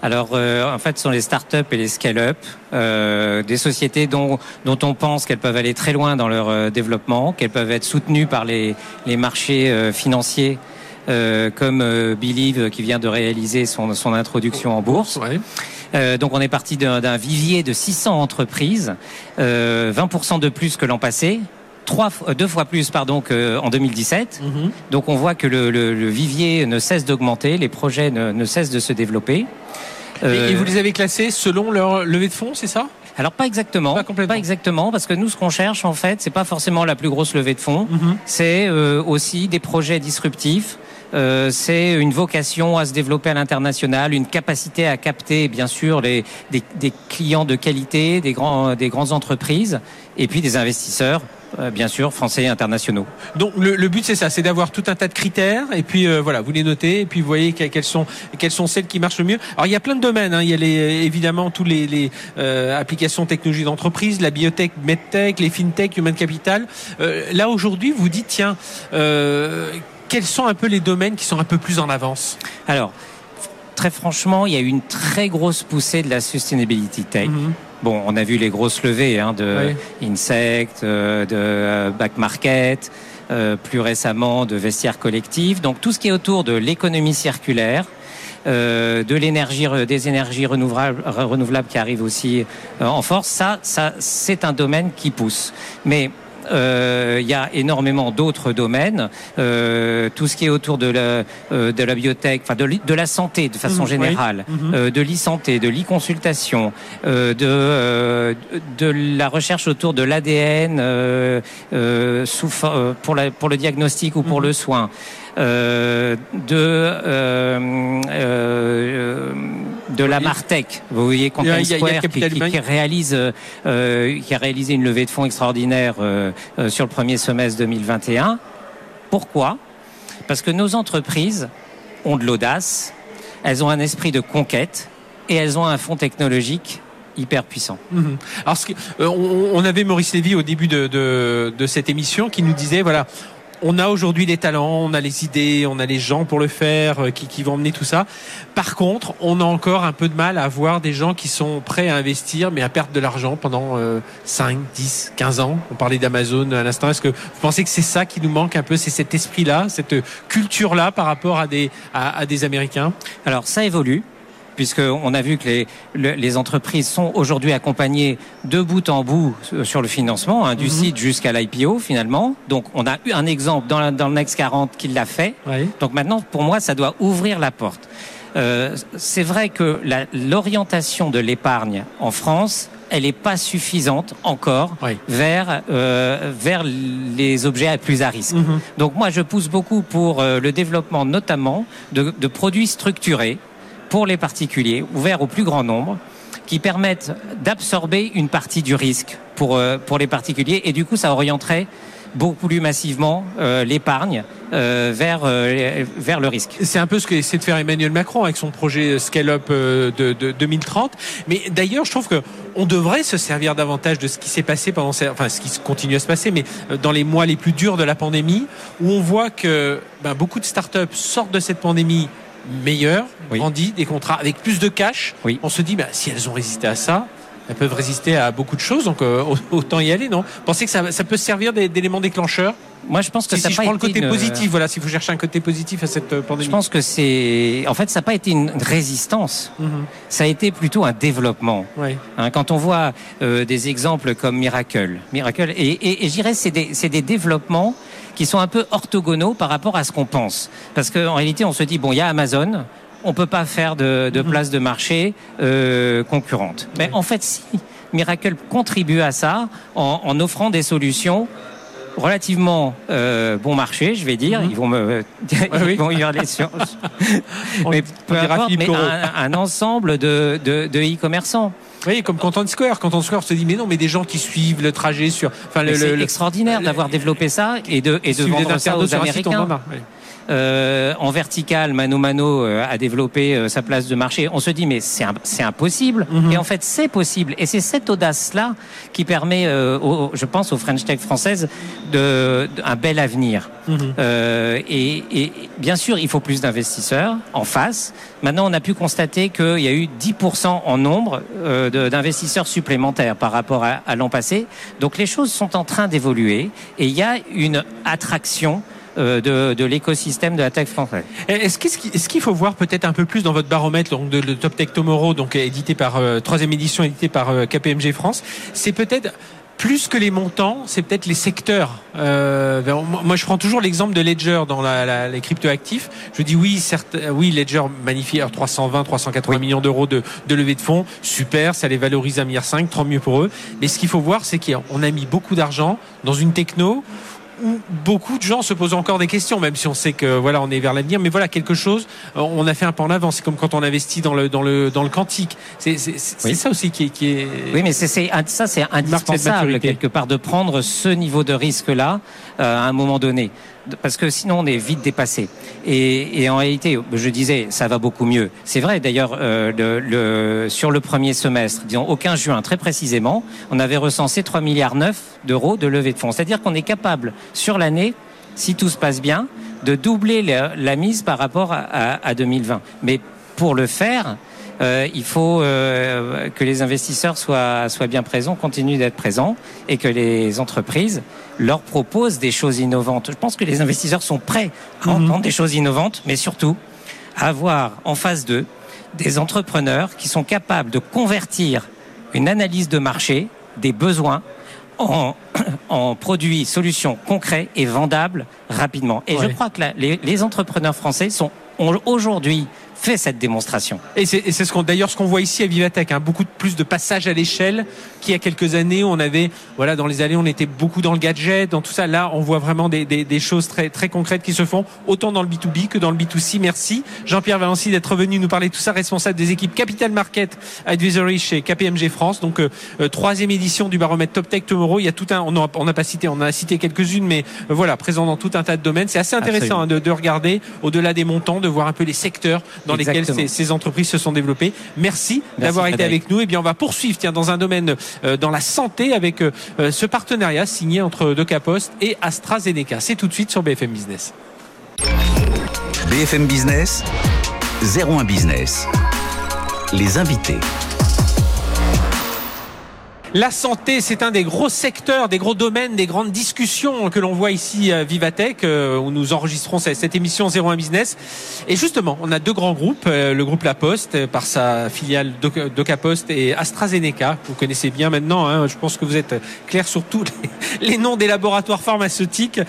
Alors euh, en fait, ce sont les startups et les scale-up, euh, des sociétés dont, dont on pense qu'elles peuvent aller très loin dans leur euh, développement, qu'elles peuvent être soutenues par les, les marchés financiers. comme Believe qui vient de réaliser son, son introduction en bourse. Ouais. Euh, donc on est parti d'un d'un vivier de 600 entreprises, euh, 20% de plus que l'an passé, trois, euh, deux fois plus pardon qu'en 2017. Mhm. Donc on voit que le, le- le vivier ne cesse d'augmenter, les projets ne, ne cessent de se développer. Et, Euh, et vous les avez classés selon leur levée de fonds, c'est ça? Alors pas exactement, Pas complètement. exactement, parce que nous ce qu'on cherche en fait, c'est pas forcément la plus grosse levée de fonds, Mhm. c'est euh, aussi des projets disruptifs. Euh, c'est une vocation à se développer à l'international, une capacité à capter bien sûr les, des, des clients de qualité, des grands des grandes entreprises, et puis des investisseurs, euh, bien sûr français et internationaux. Donc le, le but c'est ça, c'est d'avoir tout un tas de critères et puis euh, voilà, vous les notez et puis vous voyez que- quelles sont quelles sont celles qui marchent le mieux. Alors il y a plein de domaines, hein. il y a les, évidemment tous les, les euh, applications technologie d'entreprise, la biotech, medtech, les fintech, human capital. Euh, là aujourd'hui, vous dites tiens, euh, quels sont un peu les domaines qui sont un peu plus en avance? Alors très franchement, il y a eu une très grosse poussée de la sustainability tech. Mhm. Bon, on a vu les grosses levées hein, de Oui. Insect, euh, de euh, Back Market, euh, plus récemment de vestiaires collectifs. Donc tout ce qui est autour de l'économie circulaire, euh, de l'énergie, des énergies renouvelables, re- renouvelables qui arrivent aussi euh, en force, ça, ça c'est un domaine qui pousse. Mais euh, il y a énormément d'autres domaines, euh, tout ce qui est autour de la, euh, de la biotech, enfin de, de la santé de façon oui. générale, Mhm. euh, de l'e-santé, de l'e-consultation, euh, de, euh, de la recherche autour de l'ADN euh, euh, euh, pour, la- pour le diagnostic ou pour Mhm. le soin. euh, de euh, euh, de la Martech. Vous voyez, Content Square qui, qui- réalise, euh, euh, qui a réalisé une levée de fonds extraordinaire euh, euh, sur le premier semestre 2021. Pourquoi? Parce que nos entreprises ont de l'audace, elles ont un esprit de conquête et elles ont un fonds technologique hyper puissant. Mhm. Alors, ce que- euh, on, on avait Maurice Lévy au début de, de, de cette émission qui nous disait voilà, on a aujourd'hui les talents, on a les idées, on a les gens pour le faire, euh, qui, qui vont emmener tout ça. Par contre, on a encore un peu de mal à avoir des gens qui sont prêts à investir, mais à perdre de l'argent pendant euh, 5, 10, 15 ans. On parlait d'Amazon à l'instant. Est-ce que vous pensez que c'est ça qui nous manque un peu? C'est cet esprit-là, cette culture-là par rapport à des, à, à des Américains? Alors ça évolue, puisqu'on a vu que les, le- les entreprises sont aujourd'hui accompagnées de bout en bout euh, sur le financement, hein, du site jusqu'à l'IPO finalement. Donc on a eu un exemple dans, la- dans le Next 40 qui l'a fait. Oui. Donc maintenant, pour moi, ça doit ouvrir la porte. Euh, c'est vrai que l'orientation de l'épargne en France, elle n'est pas suffisante encore Oui. vers euh, vers les objets à plus à risque. Mhm. Donc moi, je pousse beaucoup pour euh, le développement notamment de, de produits structurés pour les particuliers, ouverts au plus grand nombre, qui permettent d'absorber une partie du risque pour, euh, pour les particuliers. Et du coup, ça orienterait beaucoup plus massivement euh, l'épargne euh, vers, vers le risque. C'est un peu ce qu'essaie de faire Emmanuel Macron avec son projet Scale Up de, de 2030. Mais d'ailleurs, je trouve que on devrait se servir davantage de ce qui s'est passé pendant, enfin, ce qui continue à se passer, mais dans les mois les plus durs de la pandémie, où on voit que ben, beaucoup de startups sortent de cette pandémie meilleures, Oui. grandies, des contrats avec plus de cash. Oui. On se dit, ben, si elles ont résisté à ça, elles peuvent résister à beaucoup de choses, donc euh, autant y aller, non? Pensez que ça, ça peut servir d'é- d'élément déclencheur Moi, je pense que Si, ça si je pas prends le côté une- positif, voilà, si vous cherchez un côté positif à cette euh, pandémie. Je pense que c'est, en fait, ça n'a pas été une résistance. Mhm. Ça a été plutôt un développement. Hein, quand on voit euh, des exemples comme Miracle, Miracle, et, et, et je dirais c'est des, c'est des développements qui sont un peu orthogonaux par rapport à ce qu'on pense. Parce qu'en réalité, on se dit bon, il y a Amazon, on peut pas faire de, de place de marché euh, concurrente. Mais en fait, si Miracle contribue à ça en, en offrant des solutions relativement euh, bon marché, je vais dire. Ils vont me, oui. ils vont hurler sur. [laughs] Mais peu importe, mais un, un ensemble de, de, de e-commerçants. Oui, comme Content Square. Content Square se dit, mais non, mais des gens qui suivent le trajet sur. Enfin, C'est extraordinaire d'avoir développé ça et de, et de vendre ça aux un site, Euh, en vertical, Mano Mano euh, a développé euh, sa place de marché. On se dit mais c'est impossible. Mhm. Et en fait c'est possible. Et c'est cette audace-là qui permet, euh, au- je pense, aux French Tech françaises de, de- un bel avenir. Euh, et, et bien sûr, il faut plus d'investisseurs en face. Maintenant, on a pu constater qu'il y a eu 10% en nombre euh, d'investisseurs supplémentaires par rapport à, à l'an passé. Donc les choses sont en train d'évoluer et il y a une attraction de, de l'écosystème de la tech française. Est-ce qu'il faut voir peut-être un peu plus dans votre baromètre, donc de, le Top Tech Tomorrow, donc édité par euh, troisième édition édité par euh, KPMG France, c'est peut-être plus que les montants, c'est peut-être les secteurs. Euh, vers- moi, je prends toujours l'exemple de Ledger dans la, la- les cryptoactifs. Je dis oui, certes, euh, oui, Ledger magnifique, alors 320, 380 millions d'euros de, de levée de fonds, super, ça les valorise à 1,5 milliard, tant mieux pour eux. Mais ce qu'il faut voir, c'est qu'on a mis beaucoup d'argent dans une techno où beaucoup de gens se posent encore des questions, même si on sait que voilà, on est vers l'avenir. Mais voilà, quelque chose, on a fait un pas en avant. C'est comme quand on investit dans le dans le dans le quantique. C'est Oui. ça aussi qui est, qui est Oui, mais c'est, ça, c'est indispensable quelque part de prendre ce niveau de risque-là euh, à un moment donné, parce que sinon on est vite dépassé. Et, en réalité, je disais, ça va beaucoup mieux. C'est vrai. D'ailleurs, euh, sur le premier semestre, disons au 15 juin très précisément, on avait recensé 3 milliards 9 d'euros de levée de fonds. C'est-à-dire qu'on est capable sur l'année, si tout se passe bien, de doubler la, la mise par rapport à, à- à 2020. Mais pour le faire, euh, il faut euh, que les investisseurs soient, soient bien présents, continuent d'être présents, et que les entreprises leur proposent des choses innovantes. Je pense que les investisseurs sont prêts à entendre des choses innovantes, mais surtout à avoir en face d'eux des entrepreneurs qui sont capables de convertir une analyse de marché, des besoins, en, [clears throat] en produits, solutions concrets et vendables rapidement. Et je crois que la- les, les entrepreneurs français sont ont aujourd'hui fait cette démonstration. Et c'est ce qu'on d'ailleurs ce qu'on voit ici à Vivatech, hein, beaucoup plus de passages à l'échelle qu'il y a quelques années où on avait, voilà, dans les années on était beaucoup dans le gadget, dans tout ça. Là, on voit vraiment des, des, des choses très très concrètes qui se font, autant dans le B2B que dans le B2C. Merci Jean-Pierre Valency d'être venu nous parler de tout ça, responsable des équipes Capital Market Advisory chez KPMG France. Donc euh, euh, troisième édition du baromètre Top Tech Tomorrow. Il y a tout un, on n'a pas cité, on a cité quelques-unes, mais euh, voilà, présent dans tout un tas de domaines. C'est assez intéressant hein, de, de, regarder au-delà des montants, de voir un peu les secteurs dans lesquels ces, ces, entreprises se sont développées. Merci, d'avoir été avec nous. Et bien, on va poursuivre, tiens, dans un domaine euh, dans la santé avec euh, ce partenariat signé entre DocaPost et AstraZeneca. C'est tout de suite sur BFM Business. BFM Business, 01 Business. Les invités. La santé, c'est un des gros secteurs, des gros domaines, des grandes discussions que l'on voit ici à Vivatech, euh, où nous enregistrons cette émission 01 Business. Et justement, on a deux grands groupes, euh, le groupe La Poste, euh, par sa filiale DocaPost et AstraZeneca. Vous connaissez bien maintenant, hein, je pense que vous êtes clair sur tous les, [laughs] les noms des laboratoires pharmaceutiques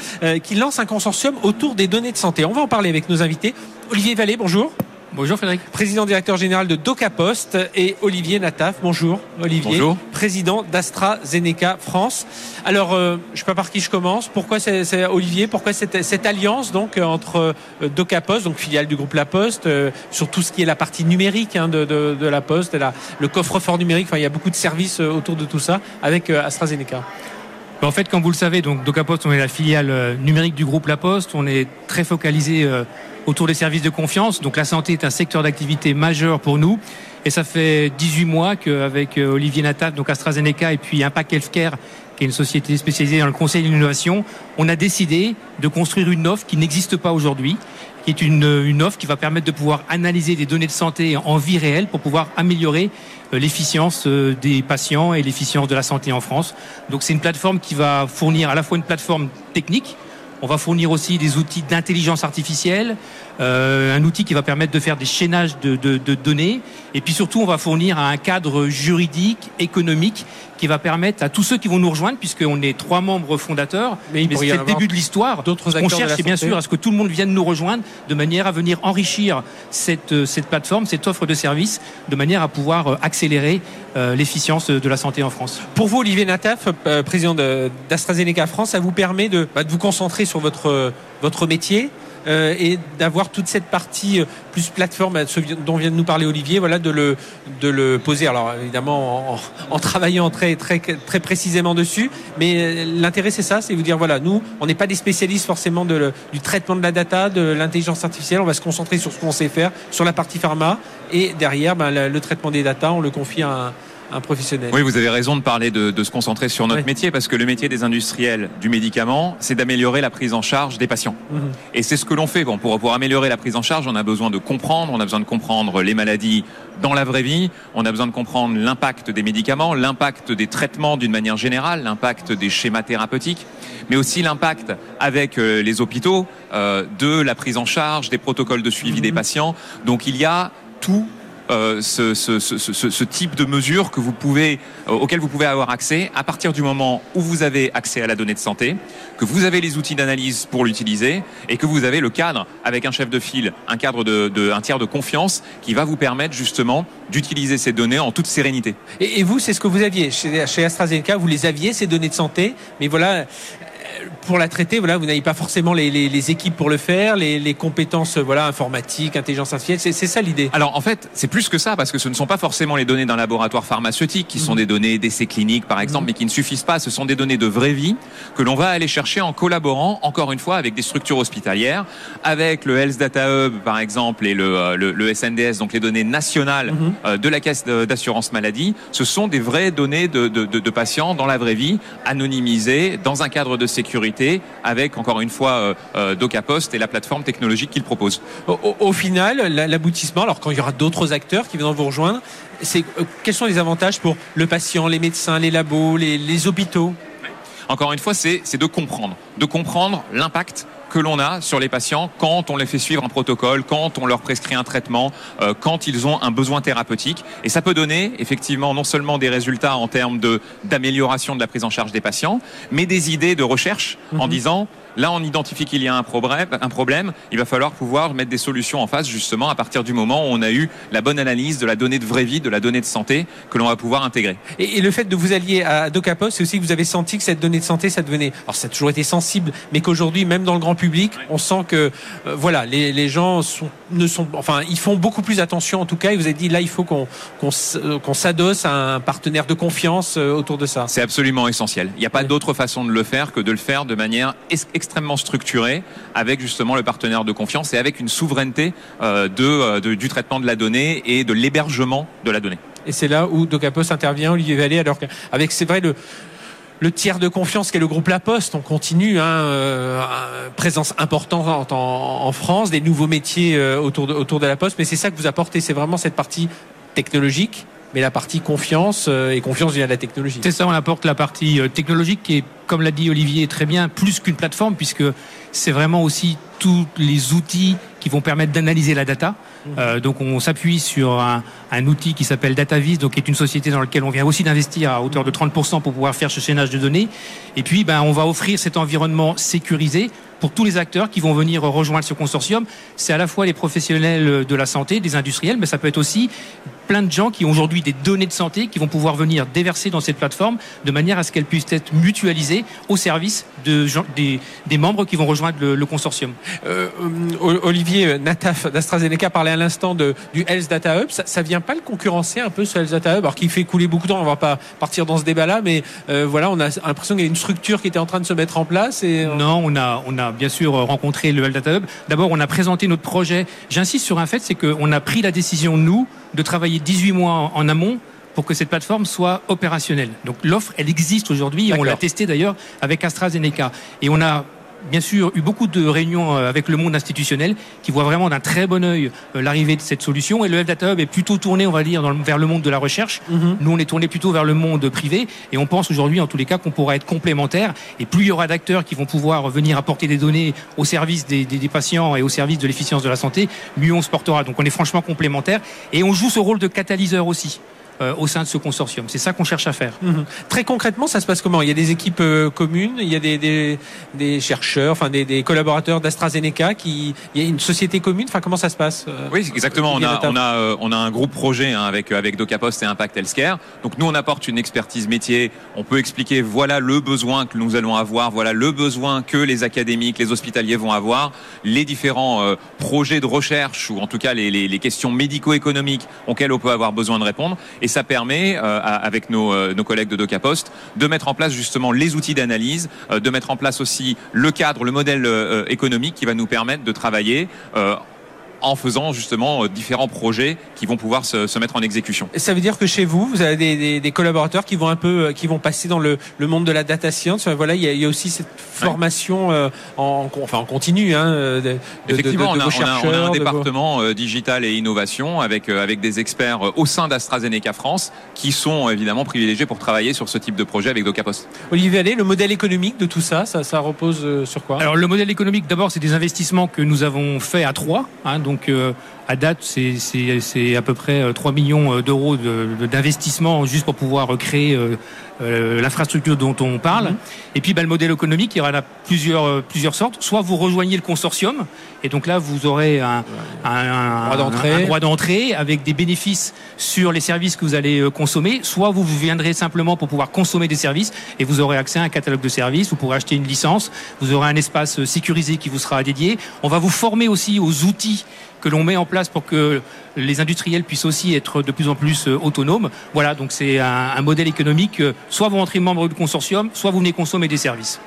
qui lancent un consortium autour des données de santé. On va en parler avec nos invités. Olivier Vallée, bonjour. Bonjour Frédéric. Président directeur général de DocaPost et Olivier Nataf. Bonjour Olivier. Bonjour. Président d'AstraZeneca France. Alors, euh, je ne sais pas par qui je commence. Pourquoi c'est Olivier? Pourquoi cette, cette, alliance donc entre euh, DocaPost, donc filiale du groupe La Poste, euh, sur tout ce qui est la partie numérique hein, de, de, de, La Poste, la, le coffre-fort numérique? Enfin, il y a beaucoup de services euh, autour de tout ça avec euh, AstraZeneca. En fait, comme vous le savez, donc DocaPost, on est la filiale numérique du groupe La Poste. On est très focalisé autour des services de confiance. Donc la santé est un secteur d'activité majeur pour nous. Et ça fait 18 mois qu'avec Olivier Nataf, donc AstraZeneca et puis Impact Healthcare, qui est une société spécialisée dans le conseil d'innovation, on a décidé de construire une offre qui n'existe pas aujourd'hui, qui est une, une, offre qui va permettre de pouvoir analyser des données de santé en vie réelle pour pouvoir améliorer l'efficience des patients et l'efficience de la santé en France. Donc c'est une plateforme qui va fournir à la fois une plateforme technique, on va fournir aussi des outils d'intelligence artificielle, euh, un outil qui va permettre de faire des chaînages de, données. Et puis surtout, on va fournir un cadre juridique, économique, qui va permettre à tous ceux qui vont nous rejoindre, puisqu'on est trois membres fondateurs, mais, mais c'est le début de l'histoire. D'autres qu'on cherche, c'est bien sûr à ce que tout le monde vienne nous rejoindre, de manière à venir enrichir cette, cette plateforme, cette offre de services, de manière à pouvoir accélérer euh, l'efficience de la santé en France. Pour vous, Olivier Nataf, euh, président d'AstraZeneca France, ça vous permet de, bah, de vous concentrer sur votre, votre métier euh, et d'avoir toute cette partie euh, plus plateforme ce dont vient de nous parler Olivier, voilà, de le, de le poser. Alors évidemment en, en travaillant très, très, très précisément dessus, mais l'intérêt c'est ça, c'est vous dire voilà, nous on n'est pas des spécialistes forcément de le, du traitement de la data, de l'intelligence artificielle, on va se concentrer sur ce qu'on sait faire, sur la partie pharma, et derrière ben, le, le traitement des data, on le confie à un un professionnel. Oui, vous avez raison de parler de, de se concentrer sur notre oui. métier parce que le métier des industriels du médicament, c'est d'améliorer la prise en charge des patients. Mmh. Et c'est ce que l'on fait. Bon, pour, pour améliorer la prise en charge, on a besoin de comprendre, on a besoin de comprendre les maladies dans la vraie vie, on a besoin de comprendre l'impact des médicaments, l'impact des traitements d'une manière générale, l'impact des schémas thérapeutiques, mais aussi l'impact avec euh, les hôpitaux euh, de la prise en charge, des protocoles de suivi mmh. des patients. Donc il y a tout euh, ce, type de mesures que vous pouvez, euh, auxquelles vous pouvez avoir accès à partir du moment où vous avez accès à la donnée de santé, que vous avez les outils d'analyse pour l'utiliser et que vous avez le cadre avec un chef de file, un cadre de, un tiers de confiance qui va vous permettre justement d'utiliser ces données en toute sérénité. Et, vous, c'est ce que vous aviez chez AstraZeneca, vous les aviez ces données de santé, mais voilà pour la traiter, voilà, vous n'avez pas forcément les, les, les, équipes pour le faire, les, les compétences voilà, informatiques, intelligence artificielle. C'est ça l'idée. Alors en fait, c'est plus que ça, parce que ce ne sont pas forcément les données d'un laboratoire pharmaceutique, qui mmh. sont des données d'essais cliniques par exemple, mmh. mais qui ne suffisent pas. Ce sont des données de vraie vie que l'on va aller chercher en collaborant, encore une fois, avec des structures hospitalières, avec le Health Data Hub par exemple et le, le, le SNDS, donc les données nationales mmh. euh, de la caisse d'assurance maladie. Ce sont des vraies données de, de, de, de patients dans la vraie vie, anonymisées, dans un cadre de sécurité avec encore une fois euh, euh, DocaPost et la plateforme technologique qu'il propose. Au, final, l'aboutissement, alors quand il y aura d'autres acteurs qui viendront vous rejoindre, c'est euh, quels sont les avantages pour le patient, les médecins, les labos, les hôpitaux? Encore une fois, c'est de comprendre, de comprendre l'impact que l'on a sur les patients quand on les fait suivre un protocole, quand on leur prescrit un traitement, euh, quand ils ont un besoin thérapeutique. Et ça peut donner effectivement non seulement des résultats en termes d'amélioration de la prise en charge des patients, mais des idées de recherche en Mhm. disant Là, on identifie qu'il y a un problème, un problème. Il va falloir pouvoir mettre des solutions en face, justement, à partir du moment où on a eu la bonne analyse de la donnée de vraie vie, de la donnée de santé, que l'on va pouvoir intégrer. Et, et le fait de vous allier à Docapos, c'est aussi que vous avez senti que cette donnée de santé, ça devenait, alors ça a toujours été sensible, mais qu'aujourd'hui, même dans le grand public, on sent que, euh, voilà, les, les gens sont, ne sont, enfin, ils font beaucoup plus attention en tout cas. Et vous avez dit là, il faut qu'on euh, s'adosse à un partenaire de confiance euh, autour de ça. C'est absolument essentiel. Il n'y a pas Oui. d'autre façon de le faire que de le faire de manière extrêmement structurée, avec justement le partenaire de confiance et avec une souveraineté euh, euh, de- du traitement de la donnée et de l'hébergement de la donnée. Et c'est là où Docapos intervient, Olivier Vallée, alors qu'avec, c'est vrai, le, le tiers de confiance qu'est le groupe La Poste, on continue, hein, euh, présence importante en, France, des nouveaux métiers autour, autour de La Poste, mais c'est ça que vous apportez, c'est vraiment cette partie technologique, mais la partie confiance, euh, et confiance via la technologie. C'est ça, on apporte la partie euh, technologique qui est, comme l'a dit Olivier très bien, plus qu'une plateforme, puisque c'est vraiment aussi tous les outils qui vont permettre d'analyser la data. Euh, donc on s'appuie sur un, un outil qui s'appelle DataVis, donc qui est une société dans laquelle on vient aussi d'investir à hauteur de 30% pour pouvoir faire ce chaînage de données. Et puis ben, on va offrir cet environnement sécurisé pour tous les acteurs qui vont venir rejoindre ce consortium. C'est à la fois les professionnels de la santé, des industriels, mais ça peut être aussi plein de gens qui ont aujourd'hui des données de santé qui vont pouvoir venir déverser dans cette plateforme de manière à ce qu'elles puissent être mutualisées au service de gens- des, des membres qui vont rejoindre le, le consortium. Euh, euh, Olivier Nataf d'AstraZeneca parlait à l'instant du Health Data Hub. Ça, ça vient pas le concurrencer un peu ce Health Data Hub, alors qu'il fait couler beaucoup de temps. On va pas partir dans ce débat-là, mais euh, voilà, on a l'impression qu'il y a une structure qui était en train de se mettre en place. Et euh, Non, on a, on a bien sûr rencontré le Health Data Hub. D'abord, on a présenté notre projet. J'insiste sur un fait, c'est qu'on a pris la décision, nous, de travailler 18 mois en, amont pour que cette plateforme soit opérationnelle. Donc l'offre, elle existe aujourd'hui. On l'a D'accord. testé d'ailleurs avec AstraZeneca. Et on a bien sûr eu beaucoup de réunions euh, avec le monde institutionnel qui voit vraiment d'un très bon œil euh, l'arrivée de cette solution. Et le Health Data Hub est plutôt tourné, on va dire, dans le- vers le monde de la recherche. Mhm. Nous, on est tourné plutôt vers le monde privé et on pense aujourd'hui, en tous les cas, qu'on pourra être complémentaires. Et plus il y aura d'acteurs qui vont pouvoir venir apporter des données au service des, des- des patients et au service de l'efficience de la santé, mieux on se portera. Donc on est franchement complémentaires et on joue ce rôle de catalyseur aussi. Euh, au sein de ce consortium. C'est ça qu'on cherche à faire. Mhm. Très concrètement, ça se passe comment? Il y a des équipes euh, communes, il y a des, des, des chercheurs, enfin des, des collaborateurs d'AstraZeneca, qui, il y a une société commune. Enfin, comment ça se passe euh, Oui, exactement. On a, on a, euh, on a un groupe projet hein, avec avec DocaPost et Impact Healthcare. Donc nous, on apporte une expertise métier. On peut expliquer voilà le besoin que nous allons avoir, voilà le besoin que les académiques, les hospitaliers vont avoir, les différents euh, projets de recherche ou en tout cas les, les, les questions médico-économiques auxquelles on peut avoir besoin de répondre. Et ça permet, euh, avec nos, euh, nos collègues de DocaPost, de mettre en place justement les outils d'analyse, euh, de mettre en place aussi le cadre, le modèle économique qui va nous permettre de travailler. Euh, en faisant justement euh, différents projets qui vont pouvoir se, se mettre en exécution. Ça veut dire que chez vous, vous avez des, des, des collaborateurs qui vont un peu, euh, qui vont passer dans le, le monde de la data science. Enfin, Voilà, il y a, il y a aussi cette formation euh, en, enfin en continu, hein, de, Effectivement, de, de on, a, vos on a- on a chercheurs, un vos- département euh, digital et innovation avec, euh, avec des experts euh, au sein d'AstraZeneca France qui sont euh, évidemment privilégiés pour travailler sur ce type de projet avec DocaPost. Olivier Allais, le modèle économique de tout ça, ça, ça repose euh, sur quoi? Alors le modèle économique, d'abord, c'est des investissements que nous avons faits à trois. hein, donc euh, à date, c'est- à peu près euh, 3 millions euh, d'euros de- de- d'investissement juste pour pouvoir euh, euh, l'infrastructure dont on parle. Mhm. Et puis bah, le modèle économique, il y aura là plusieurs, euh, plusieurs sortes. Soit vous rejoignez le consortium, et donc là vous aurez un, un- un- Droit d'entrée. avec des bénéfices sur les services que vous allez euh, consommer. Soit vous vous viendrez simplement pour pouvoir consommer des services et vous aurez accès à un catalogue de services. Vous pourrez acheter une licence. Vous aurez un espace euh, sécurisé qui vous sera dédié. On va vous former aussi aux outils que l'on met en place pour que les industriels puissent aussi être de plus en plus euh, autonomes. Voilà, donc c'est un, modèle économique. euh, Soit vous rentrez membre du consortium, soit vous venez consommer des services.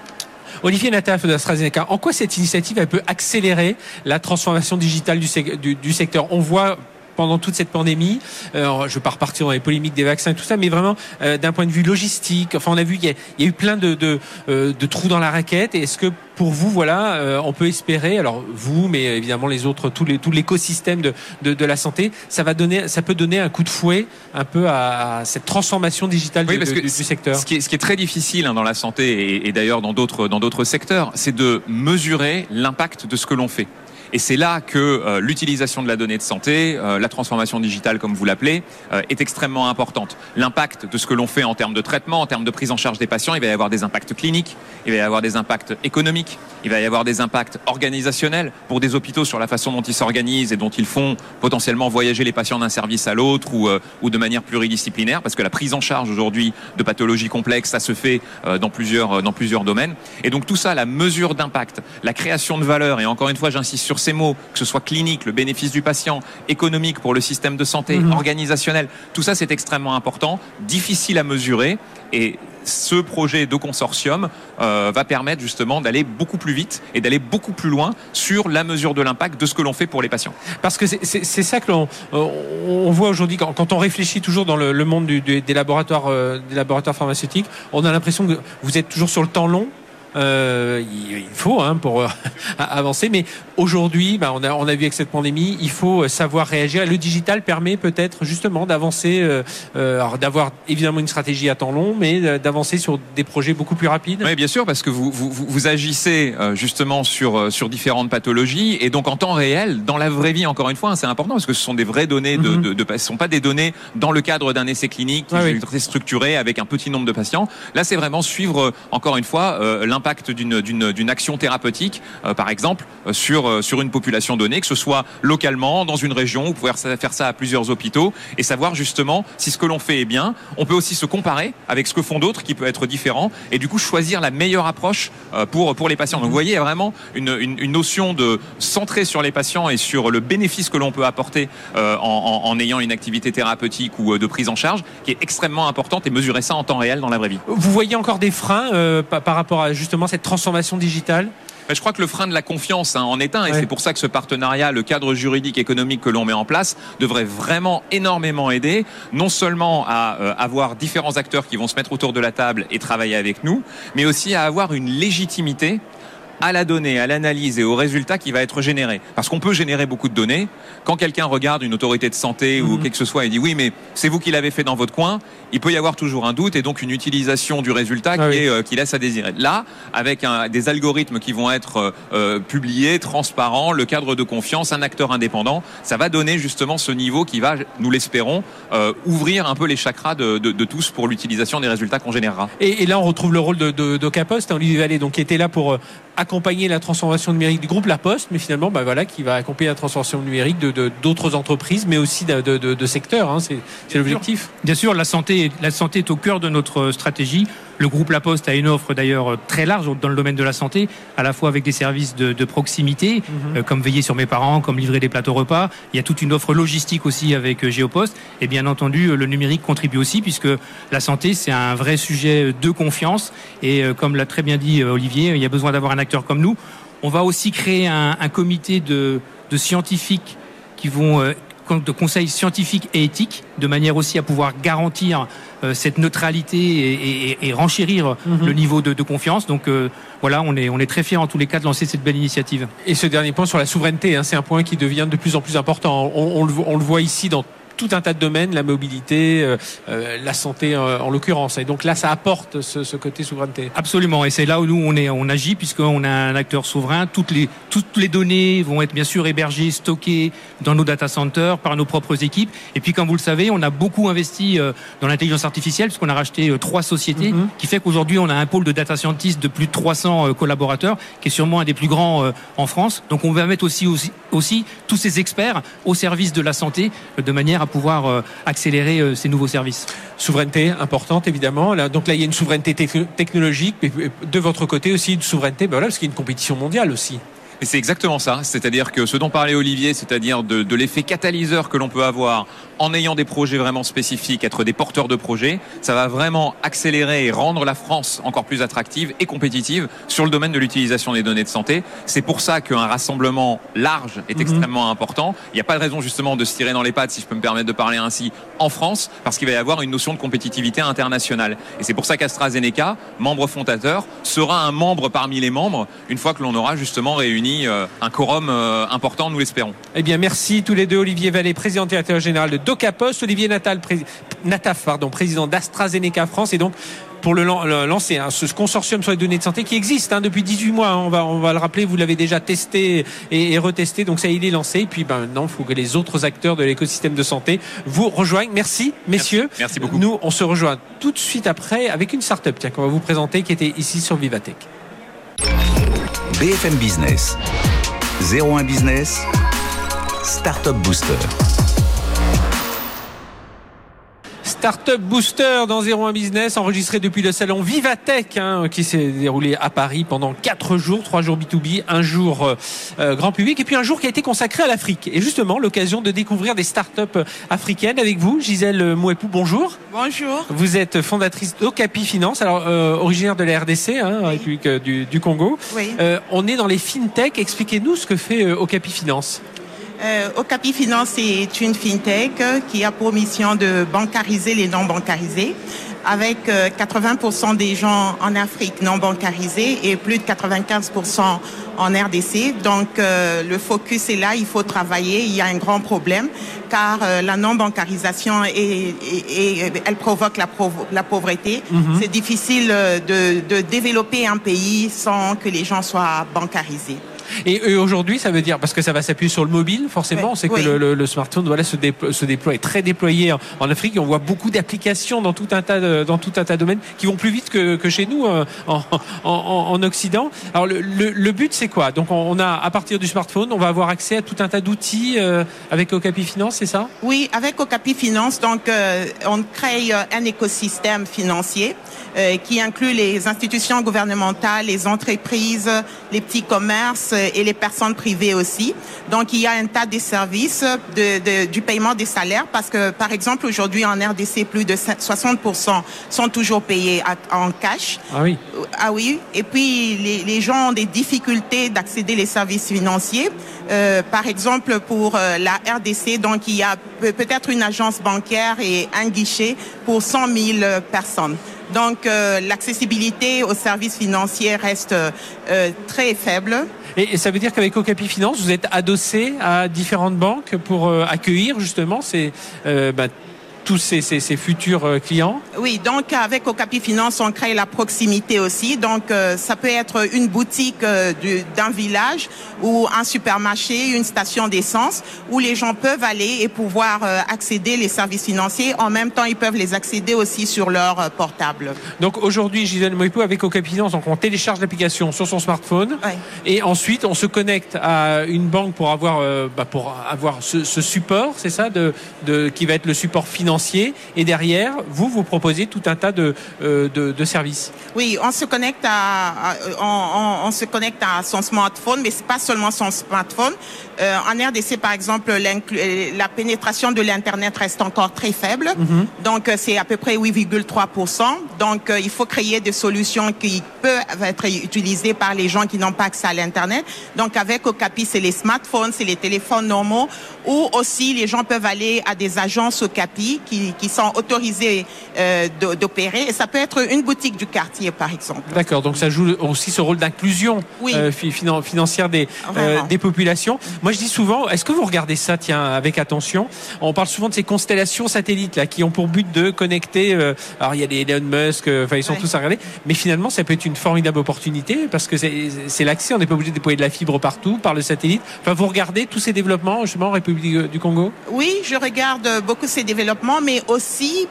Olivier Nataf d'AstraZeneca, en quoi cette initiative peut accélérer la transformation digitale du- du secteur? On voit pendant toute cette pandémie. Alors, je ne vais pas repartir dans les polémiques des vaccins et tout ça, mais vraiment d'un point de vue logistique. Enfin, on a vu qu'il y, a eu plein de, de, de trous dans la raquette. Est-ce que pour vous, voilà, on peut espérer, alors vous, mais évidemment les autres, tout, les, tout l'écosystème de, de, de, la santé, ça va donner, ça peut donner un coup de fouet un peu à, cette transformation digitale du, du, secteur? Ce qui, est, ce qui est très difficile hein, dans la santé et, et d'ailleurs dans d'autres dans d'autres secteurs, c'est de mesurer l'impact de ce que l'on fait. Et c'est là que euh, l'utilisation de la donnée de santé, euh, la transformation digitale comme vous l'appelez, euh, est extrêmement importante. L'impact de ce que l'on fait en termes de traitement, en termes de prise en charge des patients, il va y avoir des impacts cliniques, il va y avoir des impacts économiques, il va y avoir des impacts organisationnels pour des hôpitaux sur la façon dont ils s'organisent et dont ils font potentiellement voyager les patients d'un service à l'autre ou, ou de manière pluridisciplinaire, parce que la prise en charge aujourd'hui de pathologies complexes, ça se fait dans plusieurs, dans plusieurs domaines. Et donc tout ça, la mesure d'impact, la création de valeur, et encore une fois j'insiste sur ces mots, que ce soit clinique, le bénéfice du patient, économique pour le système de santé, mhm. organisationnel, tout ça c'est extrêmement important, difficile à mesurer et ce projet de consortium euh, va permettre justement d'aller beaucoup plus vite et d'aller beaucoup plus loin sur la mesure de l'impact de ce que l'on fait pour les patients. Parce que c'est ça que l'on on voit aujourd'hui quand, on réfléchit toujours dans le, monde des, laboratoires, euh, des laboratoires pharmaceutiques, on a l'impression que vous êtes toujours sur le temps long euh, il, faut hein, pour euh, [laughs] avancer. Mais aujourd'hui, bah, on, a, on a vu avec cette pandémie, il faut savoir réagir. Le digital permet peut-être justement d'avancer, euh, d'avoir évidemment une stratégie à temps long, mais d'avancer sur des projets beaucoup plus rapides. Oui, bien sûr, parce que vous, vous, vous agissez justement sur, sur différentes pathologies et donc en temps réel, dans la vraie vie, encore une fois, hein, c'est important parce que ce sont des vraies données, de, mhm. de, sont pas des données dans le cadre d'un essai clinique qui est structuré avec un petit nombre de patients. Là, c'est vraiment suivre, encore une fois, l'impact d'une action thérapeutique, euh, par exemple, euh, sur, euh, sur une population donnée, que ce soit localement, dans une région, vous pouvez faire ça à plusieurs hôpitaux, et savoir justement si ce que l'on fait est bien. On peut aussi se comparer avec ce que font d'autres qui peut être différent, et du coup choisir la meilleure approche pour, pour les patients. Donc vous voyez, il y a vraiment une, une, notion de centrer sur les patients et sur le bénéfice que l'on peut apporter en, en, ayant une activité thérapeutique ou de prise en charge qui est extrêmement importante et mesurer ça en temps réel dans la vraie vie. Vous voyez encore des freins par rapport à justement cette transformation digitale je crois que le frein de la confiance hein, en est un, et c'est pour ça que ce partenariat, le cadre juridique économique que l'on met en place, devrait vraiment énormément aider, non seulement à euh, avoir différents acteurs qui vont se mettre autour de la table et travailler avec nous, mais aussi à avoir une légitimité à la donnée, à l'analyse et au résultat qui va être généré. Parce qu'on peut générer beaucoup de données. Quand quelqu'un regarde une autorité de santé ou mhm. quelque que ce soit et dit oui, mais c'est vous qui l'avez fait dans votre coin, il peut y avoir toujours un doute et donc une utilisation du résultat ah qui, est, euh, qui laisse à désirer. Là, avec un, des algorithmes qui vont être euh, euh, publiés, transparents, le cadre de confiance, un acteur indépendant, ça va donner justement ce niveau qui va, nous l'espérons, ouvrir un peu les chakras de, de, de tous pour l'utilisation des résultats qu'on générera. Et, et, là, on retrouve le rôle de, de, d'Ocapost, hein, Olivier Vallée, donc qui était là pour accompagner la transformation numérique du groupe La Poste, mais finalement, bah voilà, qui va accompagner la transformation numérique de d'autres entreprises, mais aussi de, de, de secteurs. Hein, c'est l'objectif. Bien sûr, la santé, la santé est au cœur de notre stratégie. Le groupe La Poste a une offre d'ailleurs très large dans le domaine de la santé, à la fois avec des services de, de proximité, mhm. euh, comme veiller sur mes parents, comme livrer des plateaux repas. Il y a toute une offre logistique aussi avec euh, Géopost. Et bien entendu, euh, le numérique contribue aussi, puisque la santé, c'est un vrai sujet de confiance. Et comme l'a très bien dit Olivier, il y a besoin d'avoir un acteur comme nous. On va aussi créer un, un comité de, de scientifiques qui vont de conseils scientifiques et éthiques, de manière aussi à pouvoir garantir euh, cette neutralité et, renchérir mhm. le niveau de, confiance. Donc euh, voilà, on est, on est très fiers en tous les cas de lancer cette belle initiative. Et ce dernier point sur la souveraineté, hein, c'est un point qui devient de plus en plus important. On, le, on le voit ici dans tout un tas de domaines, la mobilité, euh, euh, la santé euh, en l'occurrence. Et donc là, ça apporte ce, côté souveraineté. Absolument. Et c'est là où nous on est, on agit puisqu'on a un acteur souverain. Toutes les toutes les données vont être bien sûr hébergées, stockées dans nos data centers par nos propres équipes. Et puis, comme vous le savez, on a beaucoup investi dans l'intelligence artificielle puisqu'on a racheté trois sociétés, mm-hmm. qui fait qu'aujourd'hui on a un pôle de data scientists de plus de 300 collaborateurs, qui est sûrement un des plus grands en France. Donc, on va mettre aussi, aussi aussi tous ces experts au service de la santé de manière à pouvoir euh, accélérer euh, ces nouveaux services. Souveraineté importante évidemment. Là, donc là, il y a une souveraineté technologique, mais de votre côté aussi une souveraineté, ben voilà, parce qu'il y a une compétition mondiale aussi. Et c'est exactement ça. C'est-à-dire que ce dont parlait Olivier, c'est-à-dire de, de l'effet catalyseur que l'on peut avoir en ayant des projets vraiment spécifiques, être des porteurs de projets, ça va vraiment accélérer et rendre la France encore plus attractive et compétitive sur le domaine de l'utilisation des données de santé. C'est pour ça qu'un rassemblement large est extrêmement important. Il n'y a pas de raison justement de se tirer dans les pattes, si je peux me permettre de parler ainsi, en France, parce qu'il va y avoir une notion de compétitivité internationale. Et c'est pour ça qu'AstraZeneca, membre fondateur, sera un membre parmi les membres une fois que l'on aura justement réuni euh, un quorum euh, important, nous l'espérons. Eh bien, merci tous les deux. Olivier Vallée, président directeur général de DocaPost, Olivier Natal, pré- Nataf, pardon, président d'AstraZeneca France, et donc pour le, lan- le lancer hein, ce consortium sur les données de santé qui existe hein, depuis 18 mois. hein, on va on va le rappeler, vous l'avez déjà testé et, et retesté, donc ça il est lancé. Et puis ben, maintenant, il faut que les autres acteurs de l'écosystème de santé vous rejoignent. Merci, messieurs. Merci beaucoup. Nous, on se rejoint tout de suite après avec une start-up tiens, qu'on va vous présenter qui était ici sur Vivatech. BFM Business, 01 Business, Startup Booster. Startup Booster dans 01 Business, enregistré depuis le salon Vivatech, hein, qui s'est déroulé à Paris pendant 4 jours, 3 jours B2B, un jour euh, euh, grand public, et puis un jour qui a été consacré à l'Afrique. Et justement, l'occasion de découvrir des startups africaines avec vous, Gisèle Mouepou, bonjour. Bonjour. Vous êtes fondatrice d'Ocapi Finance, alors euh, originaire de la RDC, hein, République du, du Congo. Oui. Euh, on est dans les fintech. Expliquez-nous ce que fait Okapi Finance. Euh, Okapi Finance est une fintech euh, qui a pour mission de bancariser les non bancarisés, avec euh, 80% des gens en Afrique non bancarisés et plus de 95% en RDC. Donc euh, le focus est là, il faut travailler. Il y a un grand problème car euh, la non bancarisation est, est- est- elle provoque la, pauvre- la pauvreté. C'est difficile euh, de, de développer un pays sans que les gens soient bancarisés. Et, et aujourd'hui, ça veut dire, parce que ça va s'appuyer sur le mobile, forcément, on sait que le, le- le smartphone voilà, se, déploie, se déploie, est très déployé en, en Afrique. Et on voit beaucoup d'applications dans tout un tas de, dans tout un tas de domaines qui vont plus vite que, que chez nous euh, en, en, en- en Occident. Alors le, le- le but, c'est quoi? Donc on, a, à partir du smartphone, on va avoir accès à tout un tas d'outils euh, avec Okapi Finance, c'est ça? Oui, avec Okapi Finance, donc euh, on crée euh, un écosystème financier euh, qui inclut les institutions gouvernementales, les entreprises, les petits commerces et les personnes privées aussi. Donc il y a un tas de services de, de- du paiement des salaires parce que par exemple aujourd'hui en RDC plus de 60% sont toujours payés à- en cash. Ah oui. Ah oui, et puis les, les gens ont des difficultés d'accéder les services financiers. Euh, par exemple, pour euh, la RDC, donc il y a peut- peut-être une agence bancaire et un guichet pour 100 000 personnes. Donc euh, l'accessibilité aux services financiers reste euh, très faible. Et, ça veut dire qu'avec Okapi Finance, vous êtes adossé à différentes banques pour euh, accueillir justement ces, euh, bah, tous ces, ces- ces futurs euh, clients Oui, donc avec Okapi Finance, on crée la proximité aussi. Donc euh, ça peut être une boutique euh, du- d'un village ou un supermarché, une station d'essence où les gens peuvent aller et pouvoir euh, accéder les services financiers. En même temps, ils peuvent les accéder aussi sur leur portable. Donc aujourd'hui, Gisèle Moïpo avec Okapi Finance, donc on télécharge l'application sur son smartphone Ouais. et ensuite on se connecte à une banque pour avoir, bah, pour avoir ce, ce support, c'est ça, de, de, qui va être le support financier. Et derrière, vous, vous proposez tout un tas de, euh, de, de services. Oui, on se connecte à, à- on, on- on se connecte à son smartphone, mais c'est pas seulement son smartphone. Euh, en RDC, par exemple, euh, la pénétration de l'internet reste encore très faible, donc euh, c'est à peu près 8,3% Donc euh, il faut créer des solutions qui peuvent être utilisées par les gens qui n'ont pas accès à l'internet. Donc avec Okapi, c'est les smartphones, c'est les téléphones normaux, ou aussi les gens peuvent aller à des agences Okapi qui, qui sont autorisées euh, d'opérer. Et ça peut être une boutique du quartier, par exemple. D'accord, donc ça joue aussi ce rôle d'inclusion Oui. euh, fi- finan- financière des, Vraiment. des populations. Moi, je dis souvent, est-ce que vous regardez ça, tiens, avec attention? On parle souvent de ces constellations satellites là, qui ont pour but de connecter. euh, alors, il y a des Elon Musk, euh, enfin, ils sont Ouais. tous à regarder. Mais finalement, ça peut être une formidable opportunité parce que c'est c'est l'accès. On n'est pas obligé de déployer de la fibre partout par le satellite. Enfin, vous regardez tous ces développements justement en République du Congo? Oui, je regarde beaucoup ces développements non, mais aussi,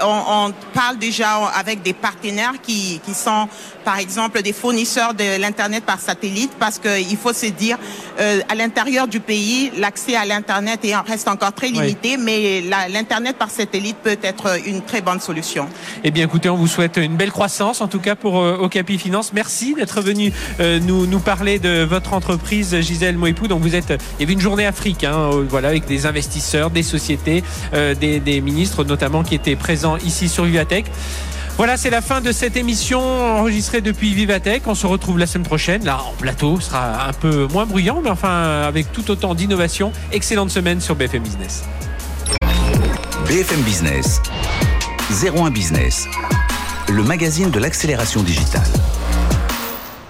on, parle déjà avec des partenaires qui, qui sont, par exemple, des fournisseurs de l'Internet par satellite, parce qu'il faut se dire, euh, à l'intérieur du pays, l'accès à l'Internet reste encore très limité, mais l'Internet par satellite peut être une très bonne solution. Eh bien, écoutez, on vous souhaite une belle croissance, en tout cas pour euh, Finance. Merci d'être venu euh, nous, nous parler de votre entreprise, Gisèle Moipou. Donc, vous êtes, il y avait une journée Afrique, hein, voilà, avec des investisseurs, des sociétés, des, des ministres notamment qui étaient présents ici sur Vivatech. Voilà, c'est la fin de cette émission enregistrée depuis Vivatech. On se retrouve la semaine prochaine. Là, en plateau, ce sera un peu moins bruyant, mais enfin, avec tout autant d'innovation. Excellente semaine sur BFM Business. BFM Business, 01 Business, le magazine de l'accélération digitale.